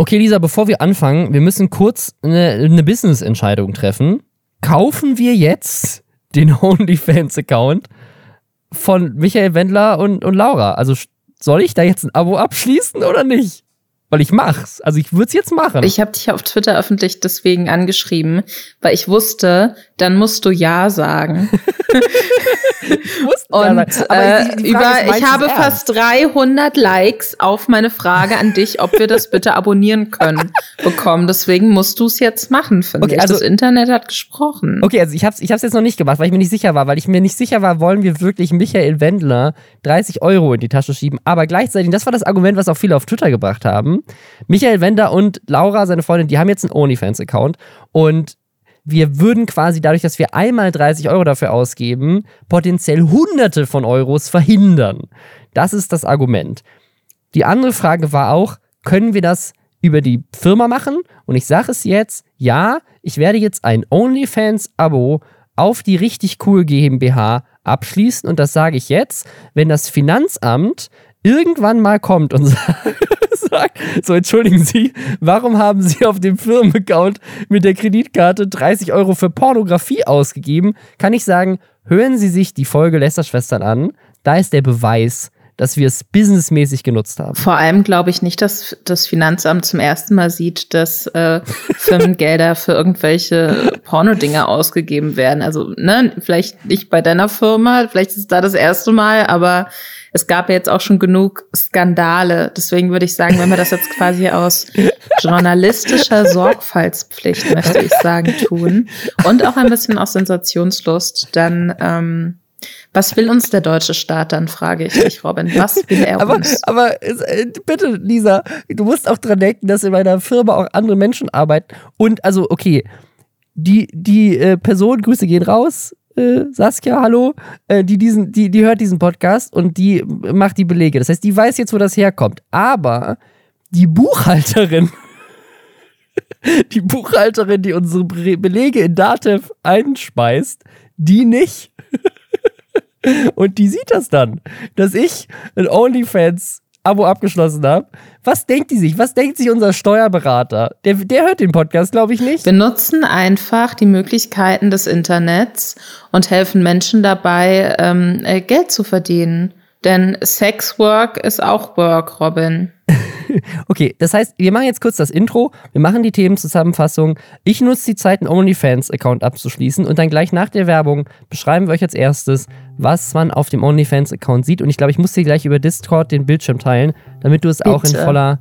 Okay, Lisa, bevor wir anfangen, wir müssen kurz eine, eine Business-Entscheidung treffen. Kaufen wir jetzt den OnlyFans-Account von Michael Wendler und, und Laura? Also soll ich da jetzt ein Abo abschließen oder nicht? Weil ich mach's. Also ich würde es jetzt machen. Ich habe dich auf Twitter öffentlich deswegen angeschrieben, weil ich wusste, dann musst du Ja sagen. Und äh, die über, ich habe ernst? fast 300 Likes auf meine Frage an dich, ob wir das bitte abonnieren können, bekommen. Deswegen musst du es jetzt machen, finde okay, ich. Also, das Internet hat gesprochen. Okay, also ich habe es ich hab's jetzt noch nicht gemacht, weil ich mir nicht sicher war, weil ich mir nicht sicher war, wollen wir wirklich Michael Wendler 30 Euro in die Tasche schieben. Aber gleichzeitig, das war das Argument, was auch viele auf Twitter gebracht haben. Michael Wendler und Laura, seine Freundin, die haben jetzt einen OnlyFans-Account und wir würden quasi dadurch, dass wir einmal 30 Euro dafür ausgeben, potenziell Hunderte von Euros verhindern. Das ist das Argument. Die andere Frage war auch, können wir das über die Firma machen? Und ich sage es jetzt, ja, ich werde jetzt ein OnlyFans-Abo auf die richtig cool GmbH abschließen und das sage ich jetzt, wenn das Finanzamt irgendwann mal kommt und sagt, so entschuldigen Sie, warum haben Sie auf dem Firmenaccount mit der Kreditkarte 30 Euro für Pornografie ausgegeben, kann ich sagen, hören Sie sich die Folge Lästerschwestern an, da ist der Beweis, dass wir es businessmäßig genutzt haben. Vor allem glaube ich nicht, dass das Finanzamt zum ersten Mal sieht, dass äh, Firmengelder für irgendwelche Pornodinger ausgegeben werden. Also, ne, vielleicht nicht bei deiner Firma, vielleicht ist es da das erste Mal, aber es gab ja jetzt auch schon genug Skandale. Deswegen würde ich sagen, wenn wir das jetzt quasi aus journalistischer Sorgfaltspflicht, möchte ich sagen, tun und auch ein bisschen aus Sensationslust, dann ähm, was will uns der deutsche Staat dann, frage ich dich, Robin. Was will er aber, uns? Aber äh, bitte, Lisa, du musst auch dran denken, dass in meiner Firma auch andere Menschen arbeiten. Und also, okay, die, die äh, Person, Grüße gehen raus, äh, Saskia, hallo, äh, die, diesen, die, die hört diesen Podcast und die macht die Belege. Das heißt, die weiß jetzt, wo das herkommt. Aber die Buchhalterin, die Buchhalterin, die unsere Belege in Datev einspeist, die nicht. und die sieht das dann, dass ich ein OnlyFans Abo abgeschlossen habe. Was denkt die sich? Was denkt sich unser Steuerberater? Der, der hört den Podcast, glaube ich, nicht. Wir nutzen einfach die Möglichkeiten des Internets und helfen Menschen dabei, ähm, äh, Geld zu verdienen. Denn Sexwork ist auch Work, Robin. okay, das heißt, wir machen jetzt kurz das Intro, wir machen die Themenzusammenfassung. Ich nutze die Zeit, einen OnlyFans-Account abzuschließen und dann gleich nach der Werbung beschreiben wir euch als erstes, was man auf dem OnlyFans-Account sieht. Und ich glaube, ich muss dir gleich über Discord den Bildschirm teilen, damit du es Bitte. auch in voller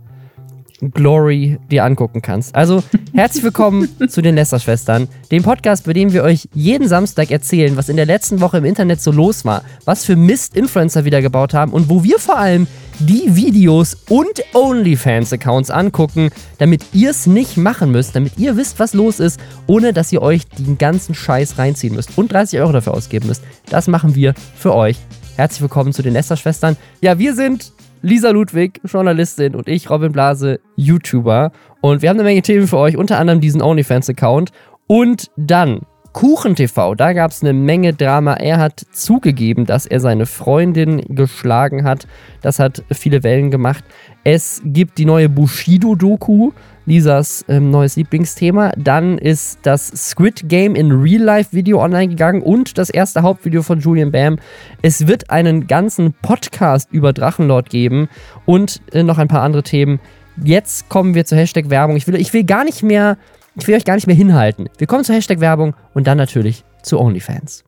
Glory dir angucken kannst. Also, herzlich willkommen zu den Lester-Schwestern, dem Podcast, bei dem wir euch jeden Samstag erzählen, was in der letzten Woche im Internet so los war, was für Mist Influencer wieder gebaut haben und wo wir vor allem die Videos und OnlyFans-Accounts angucken, damit ihr es nicht machen müsst, damit ihr wisst, was los ist, ohne dass ihr euch den ganzen Scheiß reinziehen müsst und 30 Euro dafür ausgeben müsst. Das machen wir für euch. Herzlich willkommen zu den Lester-Schwestern. Ja, wir sind Lisa Ludwig, Journalistin, und ich, Robin Blase, YouTuber. Und wir haben eine Menge Themen für euch, unter anderem diesen OnlyFans-Account. Und dann KuchenTV, da gab es eine Menge Drama. Er hat zugegeben, dass er seine Freundin geschlagen hat. Das hat viele Wellen gemacht. Es gibt die neue Bushido-Doku, Lisas ähm, neues Lieblingsthema. Dann ist das Squid Game in Real Life Video online gegangen und das erste Hauptvideo von Julian Bam. Es wird einen ganzen Podcast über Drachenlord geben und äh, noch ein paar andere Themen. Jetzt kommen wir zur Hashtag Werbung. Ich will, ich will gar nicht mehr, ich will euch gar nicht mehr hinhalten. Wir kommen zur Hashtag Werbung und dann natürlich zu OnlyFans.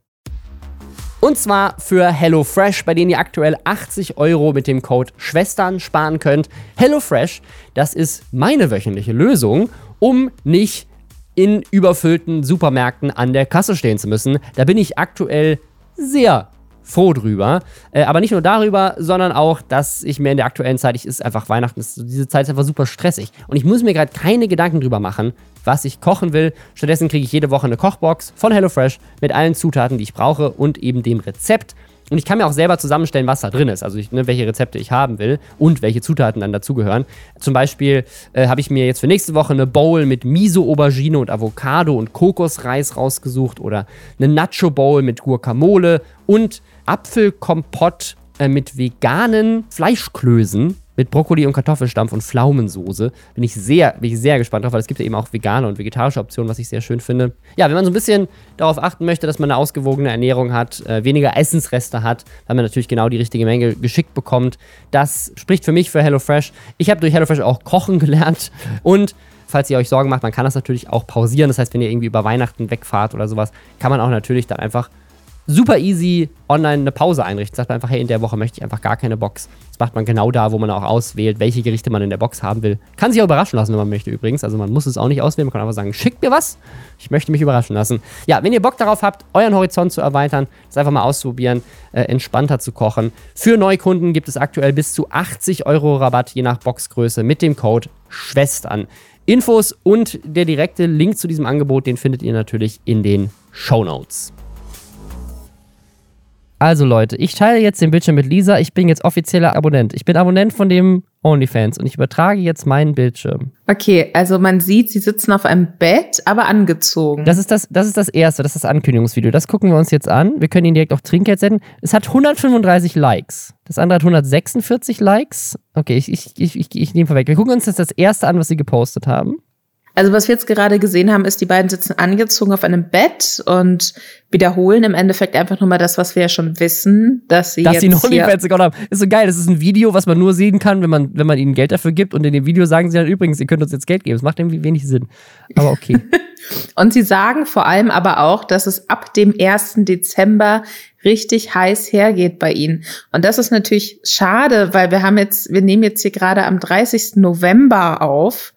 Und zwar für HelloFresh, bei denen ihr aktuell 80 Euro mit dem Code Schwestern sparen könnt. HelloFresh, das ist meine wöchentliche Lösung, um nicht in überfüllten Supermärkten an der Kasse stehen zu müssen. Da bin ich aktuell sehr froh drüber. Äh, aber nicht nur darüber, sondern auch, dass ich mir in der aktuellen Zeit, ich ist einfach Weihnachten, ist, diese Zeit ist einfach super stressig. Und ich muss mir gerade keine Gedanken drüber machen, was ich kochen will. Stattdessen kriege ich jede Woche eine Kochbox von HelloFresh mit allen Zutaten, die ich brauche und eben dem Rezept. Und ich kann mir auch selber zusammenstellen, was da drin ist. Also ich, ne, welche Rezepte ich haben will und welche Zutaten dann dazugehören. Zum Beispiel äh, habe ich mir jetzt für nächste Woche eine Bowl mit Miso-Aubergine und Avocado und Kokosreis rausgesucht oder eine Nacho-Bowl mit Guacamole und Apfelkompott äh, mit veganen Fleischklößen mit Brokkoli und Kartoffelstampf und Pflaumensoße. Bin ich sehr, bin ich sehr gespannt drauf, weil es gibt ja eben auch vegane und vegetarische Optionen, was ich sehr schön finde. Ja, wenn man so ein bisschen darauf achten möchte, dass man eine ausgewogene Ernährung hat, äh, weniger Essensreste hat, weil man natürlich genau die richtige Menge geschickt bekommt, das spricht für mich für HelloFresh. Ich habe durch HelloFresh auch kochen gelernt und falls ihr euch Sorgen macht, man kann das natürlich auch pausieren. Das heißt, wenn ihr irgendwie über Weihnachten wegfahrt oder sowas, kann man auch natürlich dann einfach super easy online eine Pause einrichten. Sagt man einfach, hey, in der Woche möchte ich einfach gar keine Box. Das macht man genau da, wo man auch auswählt, welche Gerichte man in der Box haben will. Kann sich auch überraschen lassen, wenn man möchte übrigens. Also man muss es auch nicht auswählen. Man kann einfach sagen, schickt mir was. Ich möchte mich überraschen lassen. Ja, wenn ihr Bock darauf habt, euren Horizont zu erweitern, das einfach mal auszuprobieren, äh, entspannter zu kochen. Für Neukunden gibt es aktuell bis zu 80 Euro Rabatt je nach Boxgröße mit dem Code Schwestern. Infos und der direkte Link zu diesem Angebot, den findet ihr natürlich in den Show Notes. Also Leute, ich teile jetzt den Bildschirm mit Lisa. Ich bin jetzt offizieller Abonnent. Ich bin Abonnent von dem OnlyFans und ich übertrage jetzt meinen Bildschirm. Okay, also man sieht, sie sitzen auf einem Bett, aber angezogen. Das ist das, das ist das erste, das ist das Ankündigungsvideo. Das gucken wir uns jetzt an. Wir können ihn direkt auf Trinkgeld senden. Es hat 135 Likes. Das andere hat 146 Likes. Okay, ich, ich, ich, ich, ich nehme vorweg. Wir gucken uns jetzt das erste an, was sie gepostet haben. Also was wir jetzt gerade gesehen haben, ist, die beiden sitzen angezogen auf einem Bett und wiederholen im Endeffekt einfach nur mal das, was wir ja schon wissen, dass sie dass jetzt sie einen OnlyFans-Account haben. Ist so geil. Das ist ein Video, was man nur sehen kann, wenn man, wenn man ihnen Geld dafür gibt. Und in dem Video sagen sie dann übrigens, ihr könnt uns jetzt Geld geben. Das macht irgendwie wenig Sinn. Aber okay. und sie sagen vor allem aber auch, dass es ab dem 1. Dezember richtig heiß hergeht bei ihnen. Und das ist natürlich schade, weil wir haben jetzt, wir nehmen jetzt hier gerade am 30. November auf.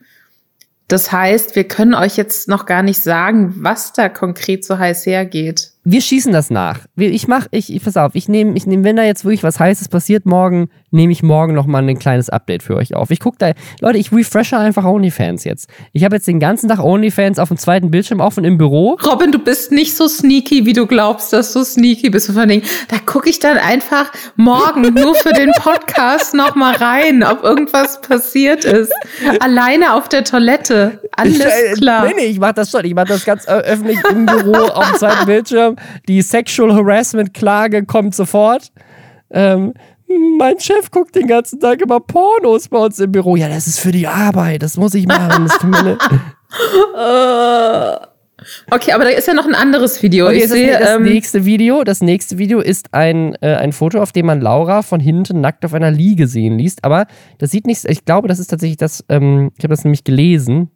Das heißt, wir können euch jetzt noch gar nicht sagen, was da konkret so heiß hergeht. Wir schießen das nach. Ich mach, ich, ich pass auf, ich nehme, ich nehme, wenn da jetzt wirklich was Heißes passiert morgen, nehme ich morgen nochmal ein kleines Update für euch auf. Ich gucke da, Leute, ich refreshe einfach OnlyFans jetzt. Ich habe jetzt den ganzen Tag OnlyFans auf dem zweiten Bildschirm offen im Büro. Robin, du bist nicht so sneaky, wie du glaubst, dass du sneaky bist. Von denen, da gucke ich dann einfach morgen nur für den Podcast nochmal rein, ob irgendwas passiert ist. Alleine auf der Toilette. Alles äh, klar. Nee, nee, ich mach das schon. Ich mach das ganz öffentlich im Büro auf dem zweiten Bildschirm. Die Sexual Harassment Klage kommt sofort. Ähm, mein Chef guckt den ganzen Tag immer Pornos bei uns im Büro. Ja, das ist für die Arbeit. Das muss ich machen. Das okay, aber da ist ja noch ein anderes Video. Okay, ich sehe das ähm, nächste Video. Das nächste Video ist ein, äh, ein Foto, auf dem man Laura von hinten nackt auf einer Liege sehen liest. Aber das sieht nicht. Ich glaube, das ist tatsächlich das. Ähm, ich habe das nämlich gelesen.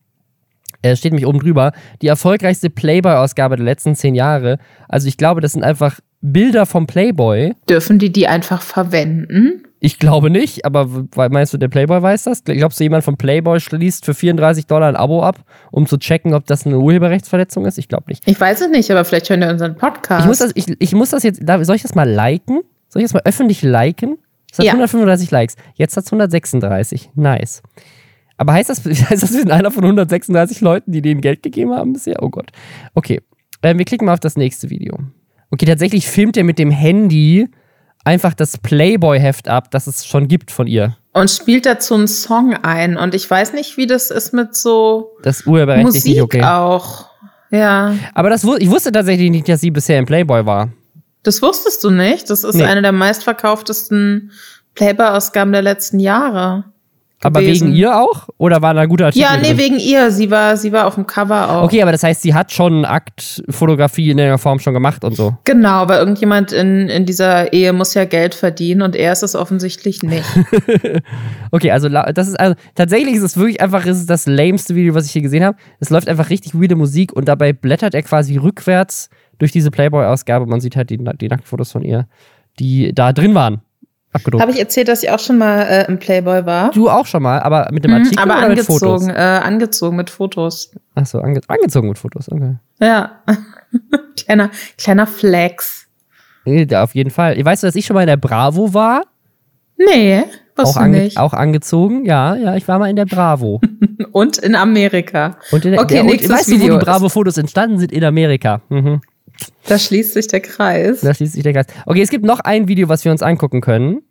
Äh, steht nämlich oben drüber, die erfolgreichste Playboy-Ausgabe der letzten zehn Jahre. Also ich glaube, das sind einfach Bilder vom Playboy. Dürfen die die einfach verwenden? Ich glaube nicht, aber meinst du, der Playboy weiß das? Glaubst du, jemand vom Playboy schließt für 34 Dollar ein Abo ab, um zu checken, ob das eine Urheberrechtsverletzung ist? Ich glaube nicht. Ich weiß es nicht, aber vielleicht hören wir unseren Podcast. Ich muss das, ich, ich muss das jetzt, soll ich das mal liken? Soll ich das mal öffentlich liken? Es hat ja. 135 Likes. Jetzt hat es 136. Nice. Aber heißt das, heißt das, wir sind einer von 136 Leuten, die denen Geld gegeben haben bisher? Oh Gott. Okay. Ähm, wir klicken mal auf das nächste Video. Okay, tatsächlich filmt er mit dem Handy einfach das Playboy-Heft ab, das es schon gibt von ihr. Und spielt dazu einen Song ein. Und ich weiß nicht, wie das ist mit so das Musik nicht okay. auch. Ja. Aber das, ich wusste tatsächlich nicht, dass sie bisher im Playboy war. Das wusstest du nicht? Das ist nee. eine der meistverkauftesten Playboy-Ausgaben der letzten Jahre. Aber wegen ihr auch? Oder war da ein guter Artikel? Ja, nee, drin? wegen ihr. Sie war, sie war auf dem Cover auch. Okay, aber das heißt, sie hat schon Aktfotografie in der Form schon gemacht und so. Genau, aber irgendjemand in, in dieser Ehe muss ja Geld verdienen und er ist es offensichtlich nicht. okay, also das ist also tatsächlich ist es wirklich einfach ist es das lameste Video, was ich hier gesehen habe. Es läuft einfach richtig weirde Musik und dabei blättert er quasi rückwärts durch diese Playboy-Ausgabe. Man sieht halt die, die Nacktfotos von ihr, die da drin waren abgedruckt. Habe ich erzählt, dass ich auch schon mal äh, im Playboy war? Du auch schon mal, aber mit dem mhm, Artikel aber oder angezogen, mit Fotos? Äh, angezogen mit Fotos. Ach so, ange angezogen mit Fotos, okay. Ja, kleiner, kleiner Flex. Ja, auf jeden Fall. Weißt du, dass ich schon mal in der Bravo war? Nee, auch, ange auch angezogen, ja, ja, ich war mal in der Bravo. und in Amerika. Und in der, okay, der, nächstes weißt Video du, wo die Bravo-Fotos entstanden sind? In Amerika. Mhm. Da schließt sich der Kreis. Da schließt sich der Kreis. Okay, es gibt noch ein Video, was wir uns angucken können.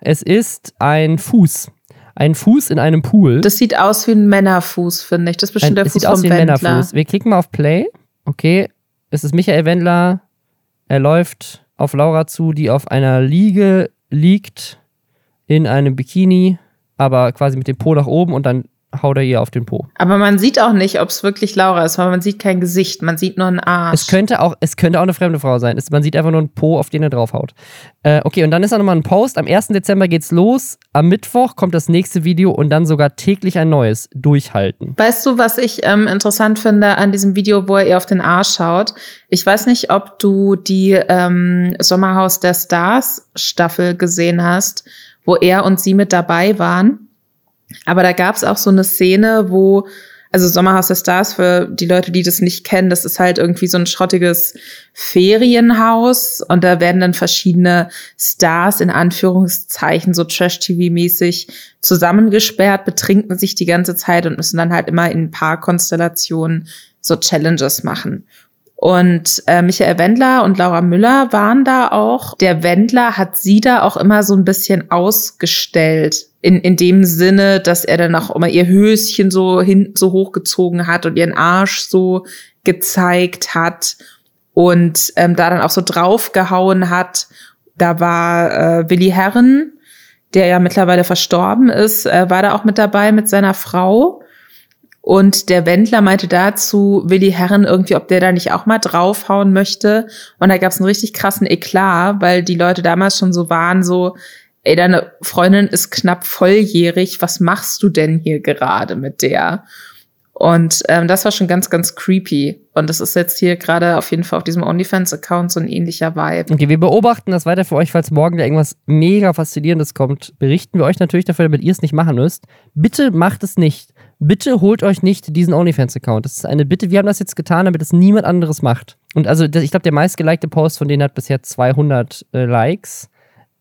Es ist ein Fuß. Ein Fuß in einem Pool. Das sieht aus wie ein Männerfuß, finde ich. Das ist bestimmt ein, der Fuß sieht aus wie ein Wendler. Männerfuß. Wir klicken mal auf Play. Okay, es ist Michael Wendler. Er läuft auf Laura zu, die auf einer Liege liegt in einem Bikini. aber quasi mit dem Po nach oben und dann haut er ihr auf den Po. Aber man sieht auch nicht, ob es wirklich Laura ist, weil man sieht kein Gesicht, man sieht nur einen Arsch. Es könnte auch, es könnte auch eine fremde Frau sein. Es, man sieht einfach nur einen Po, auf den er draufhaut. Äh, okay, und dann ist da nochmal ein Post. Am 1. Dezember geht's los. Am Mittwoch kommt das nächste Video und dann sogar täglich ein neues. Durchhalten. Weißt du, was ich ähm, interessant finde an diesem Video, wo er ihr auf den Arsch schaut? Ich weiß nicht, ob du die ähm, Sommerhaus der Stars Staffel gesehen hast, wo er und sie mit dabei waren. Aber da gab es auch so eine Szene, wo, also Sommerhaus der Stars, für die Leute, die das nicht kennen, das ist halt irgendwie so ein schrottiges Ferienhaus und da werden dann verschiedene Stars in Anführungszeichen so Trash-TV-mäßig zusammengesperrt, betrinken sich die ganze Zeit und müssen dann halt immer in Paarkonstellationen so Challenges machen. Und äh, Michael Wendler und Laura Müller waren da auch. Der Wendler hat sie da auch immer so ein bisschen ausgestellt. In, in dem Sinne, dass er dann auch immer ihr Höschen so hinten so hochgezogen hat und ihren Arsch so gezeigt hat und ähm, da dann auch so draufgehauen hat. Da war äh, Willi Herren, der ja mittlerweile verstorben ist, äh, war da auch mit dabei mit seiner Frau. Und der Wendler meinte dazu, Willi Herren irgendwie, ob der da nicht auch mal draufhauen möchte. Und da gab es einen richtig krassen Eklat, weil die Leute damals schon so waren, so, ey, deine Freundin ist knapp volljährig, was machst du denn hier gerade mit der? Und ähm, das war schon ganz, ganz creepy. Und das ist jetzt hier gerade auf jeden Fall auf diesem OnlyFans-Account so ein ähnlicher Vibe. Okay, wir beobachten das weiter für euch, falls morgen da irgendwas mega Faszinierendes kommt. Berichten wir euch natürlich dafür, damit ihr es nicht machen müsst. Bitte macht es nicht bitte holt euch nicht diesen OnlyFans-Account. Das ist eine Bitte. Wir haben das jetzt getan, damit es niemand anderes macht. Und also, ich glaube, der meistgelikte Post von denen hat bisher 200 äh, Likes.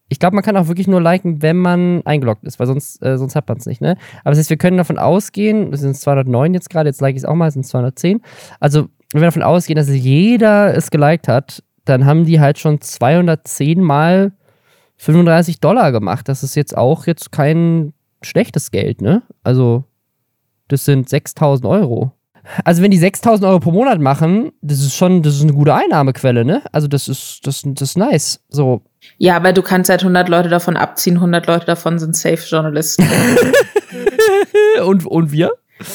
Ich glaube, man kann auch wirklich nur liken, wenn man eingeloggt ist, weil sonst, äh, sonst hat man es nicht, ne? Aber das heißt, wir können davon ausgehen, das sind 209 jetzt gerade, jetzt like ich es auch mal, sind 210. Also, wenn wir davon ausgehen, dass jeder es geliked hat, dann haben die halt schon 210 mal 35 Dollar gemacht. Das ist jetzt auch jetzt kein schlechtes Geld, ne? Also, das sind 6000 Euro. Also wenn die 6000 Euro pro Monat machen, das ist schon, das ist eine gute Einnahmequelle, ne? Also das ist, das, das ist nice. So. Ja, aber du kannst halt 100 Leute davon abziehen, 100 Leute davon sind Safe-Journalisten. und, und wir?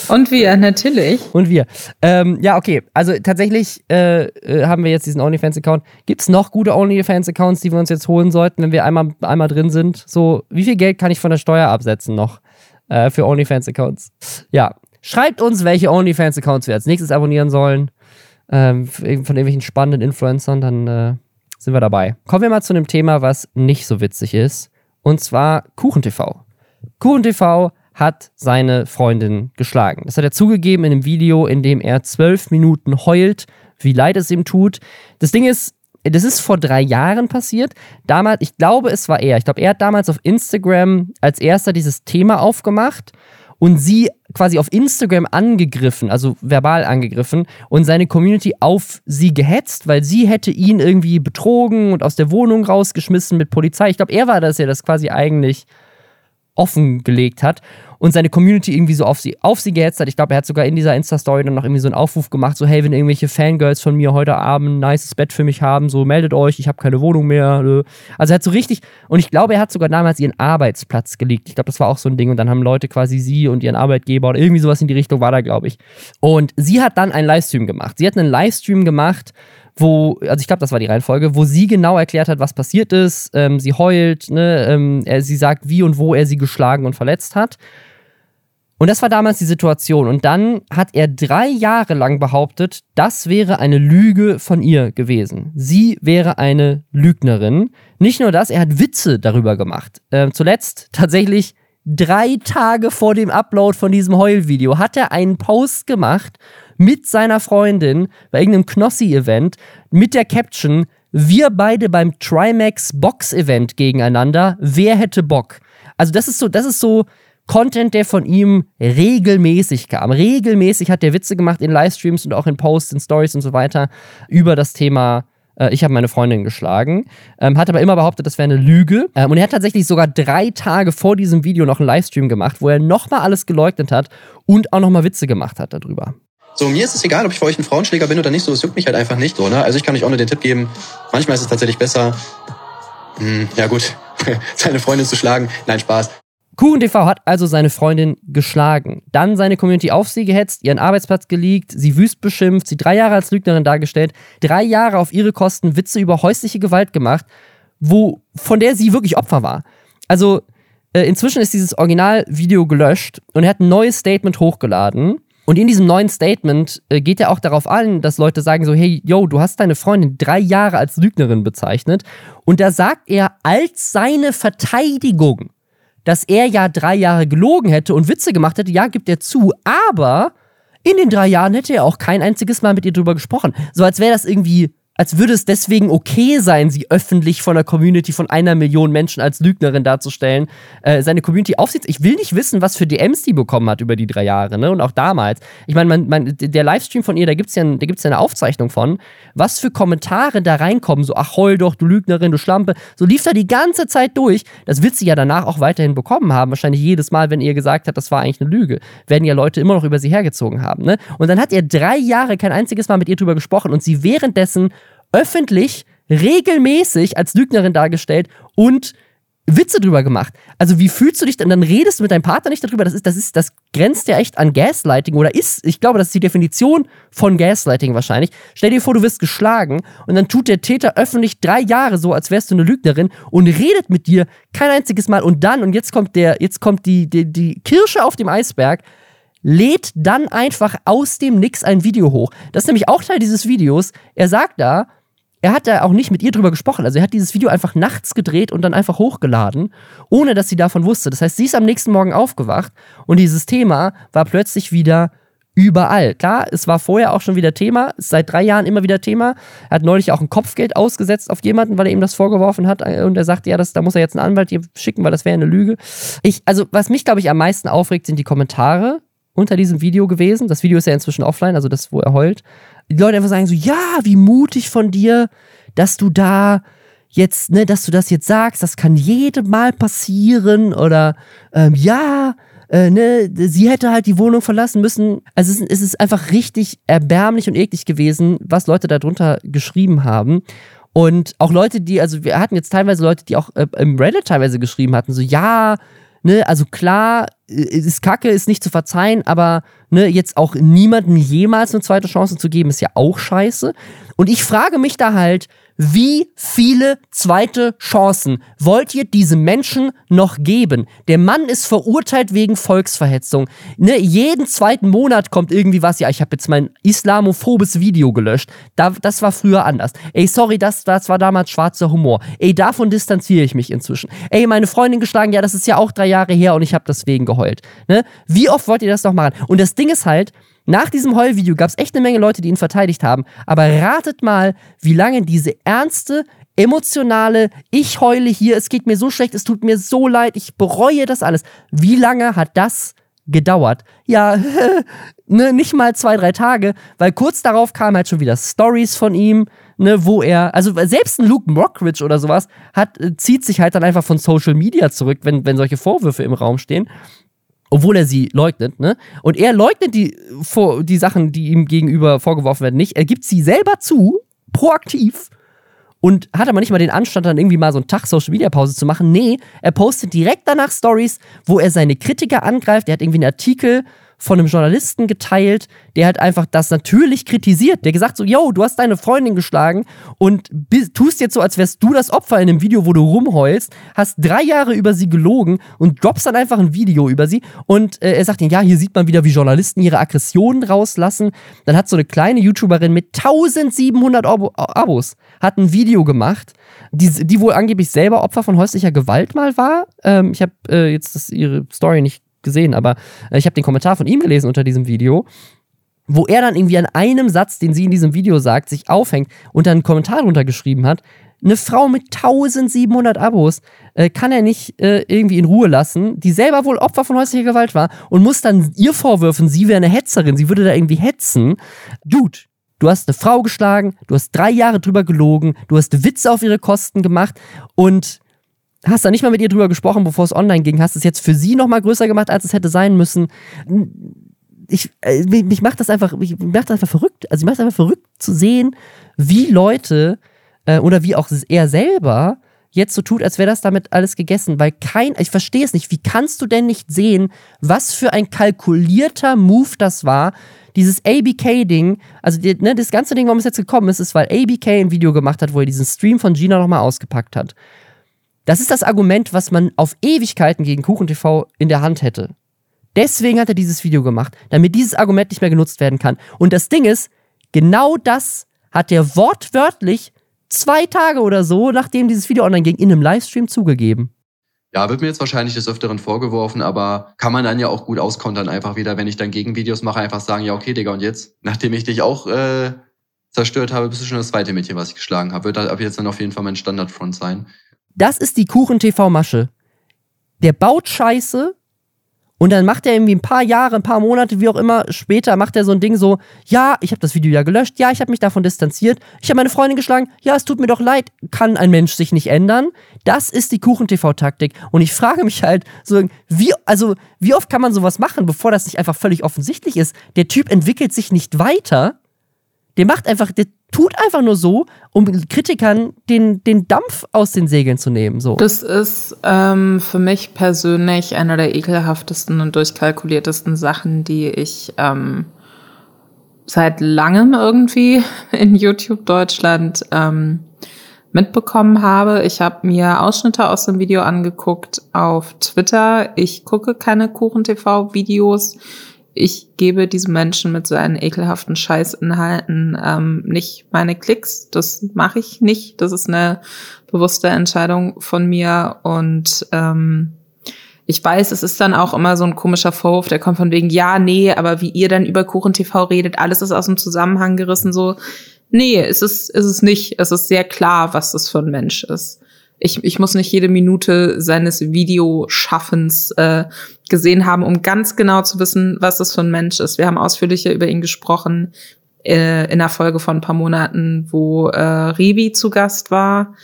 Und wir, natürlich. Und wir. Ähm, ja, okay. Also tatsächlich äh, äh haben wir jetzt diesen OnlyFans-Account. Gibt es noch gute OnlyFans-Accounts, die wir uns jetzt holen sollten, wenn wir einmal, einmal drin sind? So, wie viel Geld kann ich von der Steuer absetzen noch? Äh, für OnlyFans-Accounts. Ja, schreibt uns, welche OnlyFans-Accounts wir als nächstes abonnieren sollen. Ähm, von irgendwelchen spannenden Influencern, dann äh, sind wir dabei. Kommen wir mal zu einem Thema, was nicht so witzig ist. Und zwar KuchenTV. KuchenTV hat seine Freundin geschlagen. Das hat er zugegeben in einem Video, in dem er zwölf Minuten heult, wie leid es ihm tut. Das Ding ist, das ist vor drei Jahren passiert. Damals, ich glaube, es war er. Ich glaube, er hat damals auf Instagram als erster dieses Thema aufgemacht und sie quasi auf Instagram angegriffen, also verbal angegriffen und seine Community auf sie gehetzt, weil sie hätte ihn irgendwie betrogen und aus der Wohnung rausgeschmissen mit Polizei. Ich glaube, er war das, der das quasi eigentlich offengelegt hat und seine Community irgendwie so auf sie, auf sie gehetzt hat. Ich glaube, er hat sogar in dieser Insta-Story dann noch irgendwie so einen Aufruf gemacht, so hey, wenn irgendwelche Fangirls von mir heute Abend ein nices Bett für mich haben, so meldet euch, ich habe keine Wohnung mehr. Ne? Also er hat so richtig, und ich glaube, er hat sogar damals ihren Arbeitsplatz gelegt. Ich glaube, das war auch so ein Ding und dann haben Leute quasi sie und ihren Arbeitgeber oder irgendwie sowas in die Richtung war da, glaube ich. Und sie hat dann einen Livestream gemacht. Sie hat einen Livestream gemacht, wo, also ich glaube, das war die Reihenfolge, wo sie genau erklärt hat, was passiert ist. Ähm, sie heult, ne? Ähm, er, sie sagt, wie und wo er sie geschlagen und verletzt hat. Und das war damals die Situation. Und dann hat er drei Jahre lang behauptet, das wäre eine Lüge von ihr gewesen. Sie wäre eine Lügnerin. Nicht nur das, er hat Witze darüber gemacht. Äh, zuletzt tatsächlich drei Tage vor dem Upload von diesem Heulvideo hat er einen Post gemacht mit seiner Freundin bei irgendeinem Knossi-Event mit der Caption, wir beide beim Trimax Box-Event gegeneinander, wer hätte Bock? Also das ist so, das ist so, Content, der von ihm regelmäßig kam. Regelmäßig hat er Witze gemacht in Livestreams und auch in Posts, in Stories und so weiter über das Thema äh, ich habe meine Freundin geschlagen, ähm, hat aber immer behauptet, das wäre eine Lüge. Ähm, und er hat tatsächlich sogar drei Tage vor diesem Video noch einen Livestream gemacht, wo er nochmal alles geleugnet hat und auch nochmal Witze gemacht hat darüber. So, mir ist es egal, ob ich für euch ein Frauenschläger bin oder nicht, so, es juckt mich halt einfach nicht so, ne? Also ich kann euch auch nur den Tipp geben, manchmal ist es tatsächlich besser, hm, ja gut, seine Freundin zu schlagen. Nein, Spaß. KuchenTV hat also seine Freundin geschlagen, dann seine Community auf sie gehetzt, ihren Arbeitsplatz geleakt, sie wüst beschimpft, sie drei Jahre als Lügnerin dargestellt, drei Jahre auf ihre Kosten Witze über häusliche Gewalt gemacht, wo, von der sie wirklich Opfer war. Also äh, inzwischen ist dieses Originalvideo gelöscht und er hat ein neues Statement hochgeladen. Und in diesem neuen Statement äh, geht er auch darauf an, dass Leute sagen so, hey, yo, du hast deine Freundin drei Jahre als Lügnerin bezeichnet. Und da sagt er als seine Verteidigung, dass er ja drei Jahre gelogen hätte und Witze gemacht hätte, ja, gibt er zu, aber in den drei Jahren hätte er auch kein einziges Mal mit ihr drüber gesprochen. So als wäre das irgendwie als würde es deswegen okay sein, sie öffentlich von einer Community von einer Million Menschen als Lügnerin darzustellen, äh, seine Community aufsieht. Ich will nicht wissen, was für DMs die bekommen hat über die drei Jahre, ne? Und auch damals. Ich meine, man, der Livestream von ihr, da gibt's ja, da gibt's ja eine Aufzeichnung von, was für Kommentare da reinkommen, so, ach heul doch, du Lügnerin, du Schlampe. So lief da die ganze Zeit durch. Das wird sie ja danach auch weiterhin bekommen haben. Wahrscheinlich jedes Mal, wenn ihr gesagt hat, das war eigentlich eine Lüge, werden ja Leute immer noch über sie hergezogen haben, ne? Und dann hat er drei Jahre kein einziges Mal mit ihr drüber gesprochen und sie währenddessen öffentlich regelmäßig als Lügnerin dargestellt und Witze drüber gemacht. Also wie fühlst du dich denn? Dann redest du mit deinem Partner nicht darüber. Das ist, das ist, das grenzt ja echt an Gaslighting oder ist, ich glaube, das ist die Definition von Gaslighting wahrscheinlich. Stell dir vor, du wirst geschlagen und dann tut der Täter öffentlich drei Jahre so, als wärst du eine Lügnerin und redet mit dir kein einziges Mal und dann, und jetzt kommt der, jetzt kommt die, die, die Kirsche auf dem Eisberg, lädt dann einfach aus dem Nix ein Video hoch. Das ist nämlich auch Teil dieses Videos. Er sagt da, er hat da auch nicht mit ihr drüber gesprochen. Also er hat dieses Video einfach nachts gedreht und dann einfach hochgeladen, ohne dass sie davon wusste. Das heißt, sie ist am nächsten Morgen aufgewacht und dieses Thema war plötzlich wieder überall. Klar, es war vorher auch schon wieder Thema, ist seit drei Jahren immer wieder Thema. Er hat neulich auch ein Kopfgeld ausgesetzt auf jemanden, weil er ihm das vorgeworfen hat und er sagt, ja, das, da muss er jetzt einen Anwalt schicken, weil das wäre eine Lüge. Ich, also was mich, glaube ich, am meisten aufregt, sind die Kommentare unter diesem Video gewesen. Das Video ist ja inzwischen offline, also das, wo er heult die Leute einfach sagen so, ja, wie mutig von dir, dass du da jetzt, ne, dass du das jetzt sagst, das kann jedem Mal passieren oder ähm, ja, äh, ne, sie hätte halt die Wohnung verlassen müssen. Also es, es ist einfach richtig erbärmlich und eklig gewesen, was Leute darunter geschrieben haben. Und auch Leute, die, also wir hatten jetzt teilweise Leute, die auch äh, im Reddit teilweise geschrieben hatten, so ja, ne, also klar, äh, ist Kacke, ist nicht zu verzeihen, aber ne, jetzt auch niemandem jemals eine zweite Chance zu geben, ist ja auch scheiße. Und ich frage mich da halt, wie viele zweite Chancen wollt ihr diesem Menschen noch geben? Der Mann ist verurteilt wegen Volksverhetzung. Ne, jeden zweiten Monat kommt irgendwie was. Ja, ich habe jetzt mein islamophobes Video gelöscht. Da, das war früher anders. Ey, sorry, das, das war damals schwarzer Humor. Ey, davon distanziere ich mich inzwischen. Ey, meine Freundin geschlagen. Ja, das ist ja auch drei Jahre her und ich habe deswegen geheult. Ne? Wie oft wollt ihr das noch machen? Und das Ding ist halt, nach diesem Heulvideo gab es echt eine Menge Leute, die ihn verteidigt haben. Aber ratet mal, wie lange diese ernste, emotionale, ich heule hier, es geht mir so schlecht, es tut mir so leid, ich bereue das alles. Wie lange hat das gedauert? Ja, ne, nicht mal zwei, drei Tage, weil kurz darauf kamen halt schon wieder Stories von ihm, ne, wo er, also selbst ein Luke Mockridge oder sowas, hat, äh, zieht sich halt dann einfach von Social Media zurück, wenn, wenn solche Vorwürfe im Raum stehen obwohl er sie leugnet, ne? Und er leugnet die, vor, die Sachen, die ihm gegenüber vorgeworfen werden, nicht. Er gibt sie selber zu, proaktiv, und hat aber nicht mal den Anstand, dann irgendwie mal so einen Tag Social Media Pause zu machen. Nee, er postet direkt danach Stories, wo er seine Kritiker angreift. Er hat irgendwie einen Artikel von einem Journalisten geteilt, der hat einfach das natürlich kritisiert. Der gesagt so, yo, du hast deine Freundin geschlagen und tust jetzt so, als wärst du das Opfer in einem Video, wo du rumheulst, hast drei Jahre über sie gelogen und droppst dann einfach ein Video über sie und äh, er sagt ihnen, ja, hier sieht man wieder, wie Journalisten ihre Aggressionen rauslassen. Dann hat so eine kleine YouTuberin mit 1700 Abo Abos hat ein Video gemacht, die, die wohl angeblich selber Opfer von häuslicher Gewalt mal war. Ähm, ich habe äh, jetzt das, ihre Story nicht gesehen, aber äh, ich habe den Kommentar von ihm gelesen unter diesem Video, wo er dann irgendwie an einem Satz, den sie in diesem Video sagt, sich aufhängt und dann einen Kommentar drunter geschrieben hat. Eine Frau mit 1700 Abos äh, kann er nicht äh, irgendwie in Ruhe lassen, die selber wohl Opfer von häuslicher Gewalt war und muss dann ihr vorwürfen, sie wäre eine Hetzerin, sie würde da irgendwie hetzen. Dude, du hast eine Frau geschlagen, du hast drei Jahre drüber gelogen, du hast Witze auf ihre Kosten gemacht und hast da nicht mal mit ihr drüber gesprochen, bevor es online ging, hast es jetzt für sie noch mal größer gemacht, als es hätte sein müssen. Ich, äh, mich macht das einfach, mich macht das einfach verrückt. Also, ich macht es einfach verrückt zu sehen, wie Leute äh, oder wie auch er selber jetzt so tut, als wäre das damit alles gegessen, weil kein, ich verstehe es nicht, wie kannst du denn nicht sehen, was für ein kalkulierter Move das war, dieses ABK-Ding, also die, ne, das ganze Ding, warum es jetzt gekommen ist, ist, weil ABK ein Video gemacht hat, wo er diesen Stream von Gina nochmal ausgepackt hat. Das ist das Argument, was man auf Ewigkeiten gegen KuchenTV in der Hand hätte. Deswegen hat er dieses Video gemacht, damit dieses Argument nicht mehr genutzt werden kann. Und das Ding ist, genau das hat er wortwörtlich zwei Tage oder so, nachdem dieses Video online ging, in einem Livestream zugegeben. Ja, wird mir jetzt wahrscheinlich des Öfteren vorgeworfen, aber kann man dann ja auch gut auskontern, einfach wieder, wenn ich dann Gegenvideos mache, einfach sagen, ja, okay, Digga, und jetzt? Nachdem ich dich auch äh, zerstört habe, bist du schon das zweite Mädchen, was ich geschlagen habe. Wird ab jetzt dann auf jeden Fall mein Standardfront sein. Das ist die Kuchen-TV-Masche. Der baut Scheiße, und dann macht er irgendwie ein paar Jahre, ein paar Monate, wie auch immer, später macht er so ein Ding so, ja, ich habe das Video ja gelöscht, ja, ich habe mich davon distanziert, ich habe meine Freundin geschlagen, ja, es tut mir doch leid, kann ein Mensch sich nicht ändern? Das ist die Kuchen-TV-Taktik. Und ich frage mich halt so, wie, also, wie oft kann man sowas machen, bevor das nicht einfach völlig offensichtlich ist? Der Typ entwickelt sich nicht weiter. Der macht einfach, der tut einfach nur so, um Kritikern den, den Dampf aus den Segeln zu nehmen. So. Das ist ähm, für mich persönlich einer der ekelhaftesten und durchkalkuliertesten Sachen, die ich ähm, seit langem irgendwie in YouTube Deutschland ähm, mitbekommen habe. Ich habe mir Ausschnitte aus dem Video angeguckt auf Twitter. Ich gucke keine Kuchen-TV-Videos ich gebe diesem Menschen mit seinen ekelhaften Scheißinhalten ähm, nicht meine Klicks. Das mache ich nicht. Das ist eine bewusste Entscheidung von mir. Und ähm, ich weiß, es ist dann auch immer so ein komischer Vorwurf, der kommt von wegen, ja, nee, aber wie ihr dann über Kuchen TV redet, alles ist aus dem Zusammenhang gerissen, so. Nee, es ist, es ist nicht. Es ist sehr klar, was das für ein Mensch ist ich, ich muss nicht jede Minute seines Videoschaffens äh, gesehen haben, um ganz genau zu wissen, was das für ein Mensch ist. Wir haben ausführlicher über ihn gesprochen äh, in der Folge von ein paar Monaten, wo äh, Revi zu Gast war,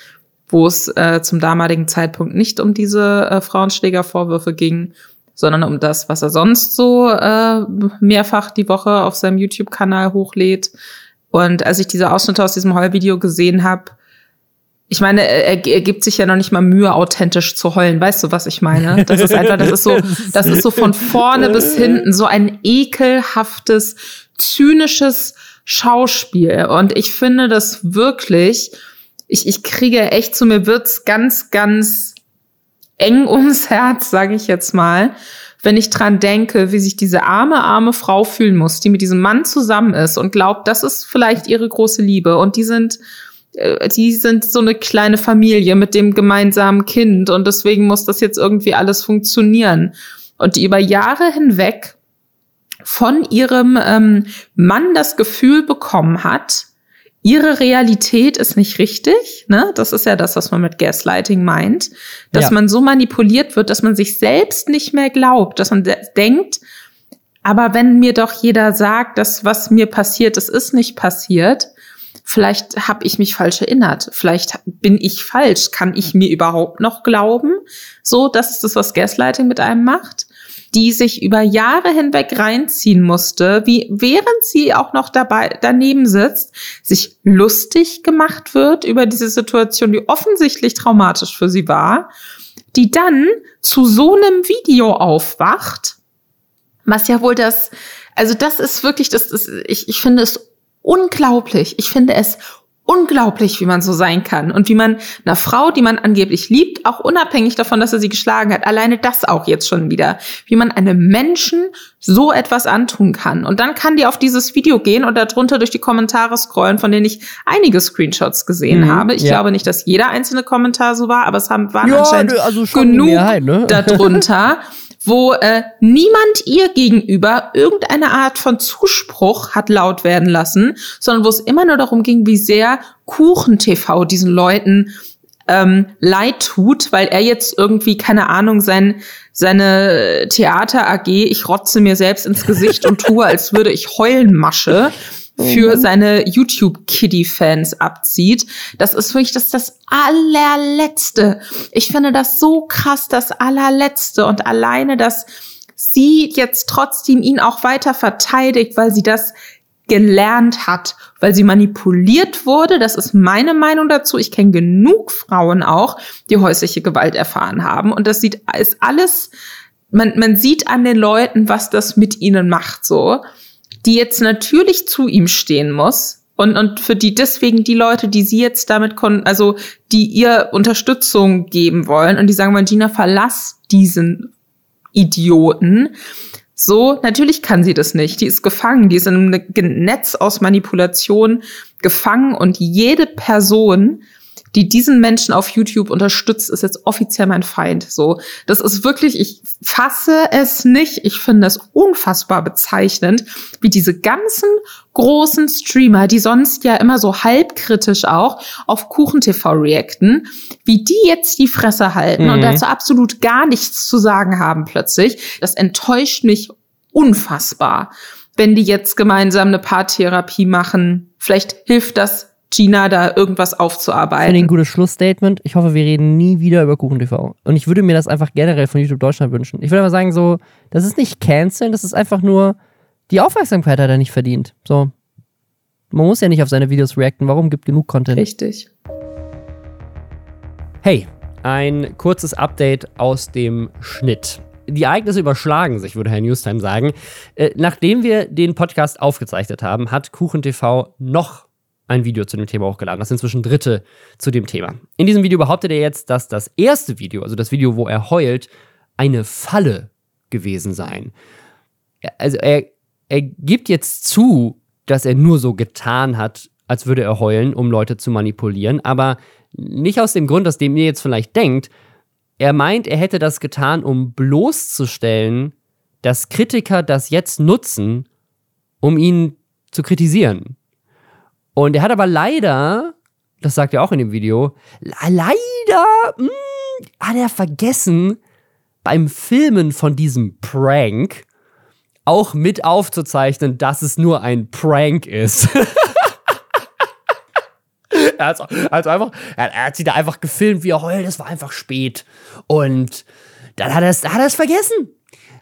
wo es äh, zum damaligen Zeitpunkt nicht um diese äh, Frauenschlägervorwürfe ging, sondern um das, was er sonst so äh, mehrfach die Woche auf seinem YouTube-Kanal hochlädt. Und als ich diese Ausschnitte aus diesem Heulvideo gesehen habe, ich meine, er, er gibt sich ja noch nicht mal Mühe, authentisch zu heulen. Weißt du, was ich meine? Das ist einfach, das ist so, das ist so von vorne bis hinten so ein ekelhaftes, zynisches Schauspiel. Und ich finde das wirklich, ich, ich kriege echt zu mir wird's ganz, ganz eng ums Herz, sage ich jetzt mal, wenn ich dran denke, wie sich diese arme, arme Frau fühlen muss, die mit diesem Mann zusammen ist und glaubt, das ist vielleicht ihre große Liebe. Und die sind die sind so eine kleine Familie mit dem gemeinsamen Kind und deswegen muss das jetzt irgendwie alles funktionieren. Und die über Jahre hinweg von ihrem ähm, Mann das Gefühl bekommen hat, ihre Realität ist nicht richtig. Ne? Das ist ja das, was man mit Gaslighting meint. Dass ja. man so manipuliert wird, dass man sich selbst nicht mehr glaubt, dass man denkt, aber wenn mir doch jeder sagt, dass was mir passiert, das ist nicht passiert, Vielleicht habe ich mich falsch erinnert. Vielleicht bin ich falsch. Kann ich mir überhaupt noch glauben? So, das ist das, was Gaslighting mit einem macht. Die sich über Jahre hinweg reinziehen musste, wie während sie auch noch dabei daneben sitzt, sich lustig gemacht wird über diese Situation, die offensichtlich traumatisch für sie war, die dann zu so einem Video aufwacht, was ja wohl das, also das ist wirklich, das ist, ich, ich finde es unglaublich. Ich finde es unglaublich, wie man so sein kann und wie man einer Frau, die man angeblich liebt, auch unabhängig davon, dass er sie geschlagen hat, alleine das auch jetzt schon wieder, wie man einem Menschen so etwas antun kann. Und dann kann die auf dieses Video gehen und darunter durch die Kommentare scrollen, von denen ich einige Screenshots gesehen mhm, habe. Ich ja. glaube nicht, dass jeder einzelne Kommentar so war, aber es haben, waren ja, anscheinend also genug Mehrheit, ne? darunter. wo äh, niemand ihr gegenüber irgendeine Art von Zuspruch hat laut werden lassen, sondern wo es immer nur darum ging, wie sehr Kuchen-TV diesen Leuten ähm, leid tut, weil er jetzt irgendwie, keine Ahnung, sein, seine Theater AG, ich rotze mir selbst ins Gesicht und tue, als würde ich heulen Masche, für mhm. seine YouTube-Kiddie-Fans abzieht. Das ist wirklich das, das allerletzte. Ich finde das so krass, das allerletzte. Und alleine, dass sie jetzt trotzdem ihn auch weiter verteidigt, weil sie das gelernt hat, weil sie manipuliert wurde. Das ist meine Meinung dazu. Ich kenne genug Frauen auch, die häusliche Gewalt erfahren haben. Und das sieht, ist alles, man, man sieht an den Leuten, was das mit ihnen macht, so. Die jetzt natürlich zu ihm stehen muss. Und, und für die deswegen die Leute, die sie jetzt damit kon also die ihr Unterstützung geben wollen und die sagen Gina, verlass diesen Idioten so, natürlich kann sie das nicht. Die ist gefangen, die ist in einem Netz aus Manipulation gefangen und jede Person, die diesen Menschen auf YouTube unterstützt, ist jetzt offiziell mein Feind. So, das ist wirklich, ich fasse es nicht. Ich finde es unfassbar bezeichnend, wie diese ganzen großen Streamer, die sonst ja immer so halbkritisch auch auf KuchenTV reacten, wie die jetzt die Fresse halten mhm. und dazu absolut gar nichts zu sagen haben plötzlich. Das enttäuscht mich unfassbar. Wenn die jetzt gemeinsam eine Paartherapie machen, vielleicht hilft das Gina da irgendwas aufzuarbeiten. Ich finde ein gutes Schlussstatement. Ich hoffe, wir reden nie wieder über KuchenTV. Und ich würde mir das einfach generell von YouTube Deutschland wünschen. Ich würde aber sagen, so, das ist nicht canceln, das ist einfach nur, die Aufmerksamkeit hat er nicht verdient. So. Man muss ja nicht auf seine Videos reacten. Warum gibt genug Content? Richtig. Hey, ein kurzes Update aus dem Schnitt die Ereignisse überschlagen sich, würde Herr Newstime sagen. Äh, nachdem wir den Podcast aufgezeichnet haben, hat KuchenTV noch ein Video zu dem Thema hochgeladen. Das ist inzwischen dritte zu dem Thema. In diesem Video behauptet er jetzt, dass das erste Video, also das Video, wo er heult, eine Falle gewesen sei. Also er, er gibt jetzt zu, dass er nur so getan hat, als würde er heulen, um Leute zu manipulieren, aber nicht aus dem Grund, aus dem ihr jetzt vielleicht denkt, er meint, er hätte das getan, um bloßzustellen, dass Kritiker das jetzt nutzen, um ihn zu kritisieren. Und er hat aber leider, das sagt er auch in dem Video, leider mh, hm, hat er vergessen, beim Filmen von diesem Prank auch mit aufzuzeichnen, dass es nur ein Prank ist. er, hat, also einfach, er, er, hat sie da einfach gefilmt, wie er heult. Es war einfach spät. Und dann hat er es, hat er es vergessen.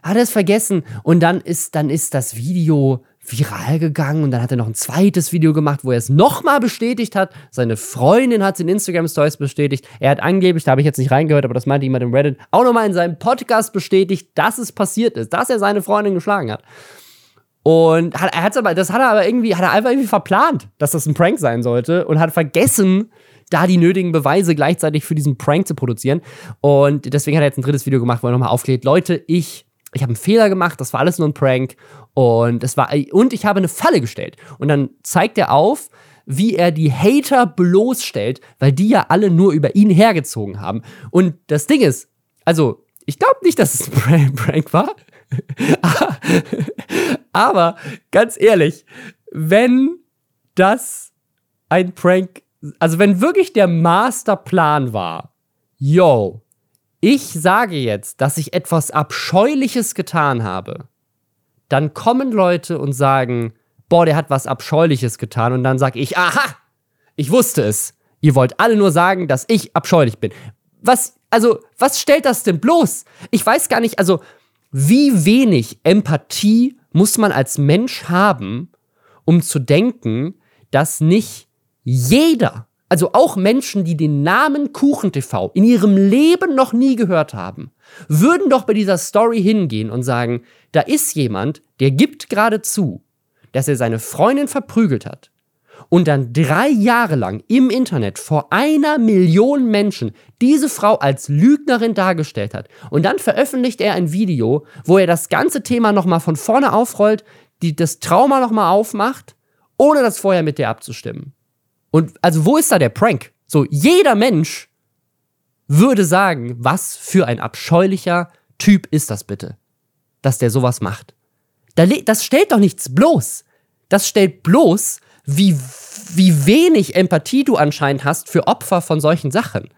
Hat er es vergessen. Und dann ist, dann ist das Video viral gegangen und dann hat er noch ein zweites Video gemacht, wo er es nochmal bestätigt hat. Seine Freundin hat es in Instagram Stories bestätigt. Er hat angeblich, da habe ich jetzt nicht reingehört, aber das meinte jemand im Reddit, auch nochmal in seinem Podcast bestätigt, dass es passiert ist, dass er seine Freundin geschlagen hat. Und hat, er hat's aber, das hat er aber irgendwie, hat er einfach irgendwie verplant, dass das ein Prank sein sollte und hat vergessen, da die nötigen Beweise gleichzeitig für diesen Prank zu produzieren. Und deswegen hat er jetzt ein drittes Video gemacht, wo er nochmal aufklärt, Leute, ich, ich habe einen Fehler gemacht, das war alles nur ein Prank und es war, und ich habe eine Falle gestellt. Und dann zeigt er auf, wie er die Hater bloßstellt, weil die ja alle nur über ihn hergezogen haben. Und das Ding ist, also, ich glaube nicht, dass es ein Prank war. Aber ganz ehrlich, wenn das ein Prank, also wenn wirklich der Masterplan war, yo, ich sage jetzt, dass ich etwas Abscheuliches getan habe, dann kommen Leute und sagen, boah, der hat was Abscheuliches getan und dann sage ich, aha, ich wusste es. Ihr wollt alle nur sagen, dass ich abscheulich bin. Was, also, was stellt das denn bloß? Ich weiß gar nicht, also, wie wenig Empathie muss man als Mensch haben, um zu denken, dass nicht jeder, also auch Menschen, die den Namen KuchenTV in ihrem Leben noch nie gehört haben, würden doch bei dieser Story hingehen und sagen, da ist jemand, der gibt gerade zu, dass er seine Freundin verprügelt hat und dann drei Jahre lang im Internet vor einer Million Menschen diese Frau als Lügnerin dargestellt hat. Und dann veröffentlicht er ein Video, wo er das ganze Thema nochmal von vorne aufrollt, die das Trauma nochmal aufmacht, ohne das vorher mit der abzustimmen. Und also wo ist da der Prank? So, jeder Mensch würde sagen, was für ein abscheulicher Typ ist das bitte, dass der sowas macht. Das stellt doch nichts bloß. Das stellt bloß, wie, wie wenig Empathie du anscheinend hast für Opfer von solchen Sachen.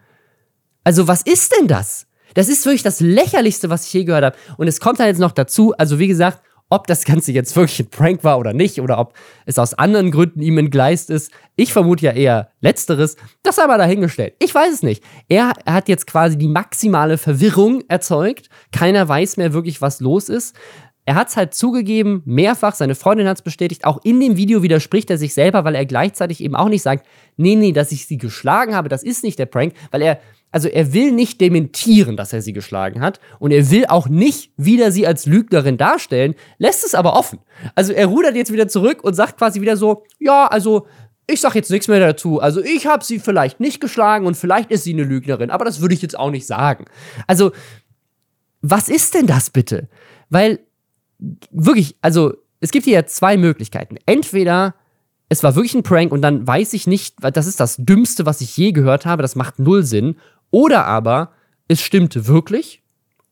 Also, was ist denn das? Das ist wirklich das Lächerlichste, was ich je gehört habe. Und es kommt dann jetzt noch dazu, also wie gesagt, ob das Ganze jetzt wirklich ein Prank war oder nicht, oder ob es aus anderen Gründen ihm entgleist ist. Ich vermute ja eher Letzteres. Das aber dahingestellt. Ich weiß es nicht. Er hat jetzt quasi die maximale Verwirrung erzeugt. Keiner weiß mehr wirklich, was los ist. er hat es halt zugegeben, mehrfach, seine Freundin hat es bestätigt, auch in dem Video widerspricht er sich selber, weil er gleichzeitig eben auch nicht sagt, nee, nee, dass ich sie geschlagen habe, das ist nicht der Prank, weil er, also er will nicht dementieren, dass er sie geschlagen hat und er will auch nicht wieder sie als Lügnerin darstellen, lässt es aber offen. Also er rudert jetzt wieder zurück und sagt quasi wieder so, ja, also ich sag jetzt nichts mehr dazu. Also ich habe sie vielleicht nicht geschlagen und vielleicht ist sie eine Lügnerin, aber das würde ich jetzt auch nicht sagen. Also was ist denn das bitte? Weil wirklich, also es gibt hier zwei Möglichkeiten. Entweder es war wirklich ein Prank und dann weiß ich nicht, das ist das Dümmste, was ich je gehört habe, das macht null Sinn. Oder aber es stimmte wirklich.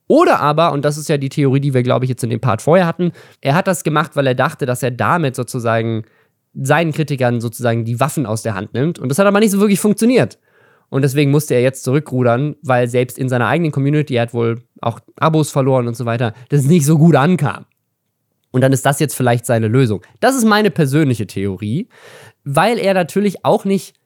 Oder aber, und das ist ja die Theorie, die wir, glaube ich, jetzt in dem Part vorher hatten, er hat das gemacht, weil er dachte, dass er damit sozusagen seinen Kritikern sozusagen die Waffen aus der Hand nimmt. Und das hat aber nicht so wirklich funktioniert. Und deswegen musste er jetzt zurückrudern, weil selbst in seiner eigenen Community, er hat wohl auch Abos verloren und so weiter, das nicht so gut ankam. Und dann ist das jetzt vielleicht seine Lösung. Das ist meine persönliche Theorie, weil er natürlich auch nicht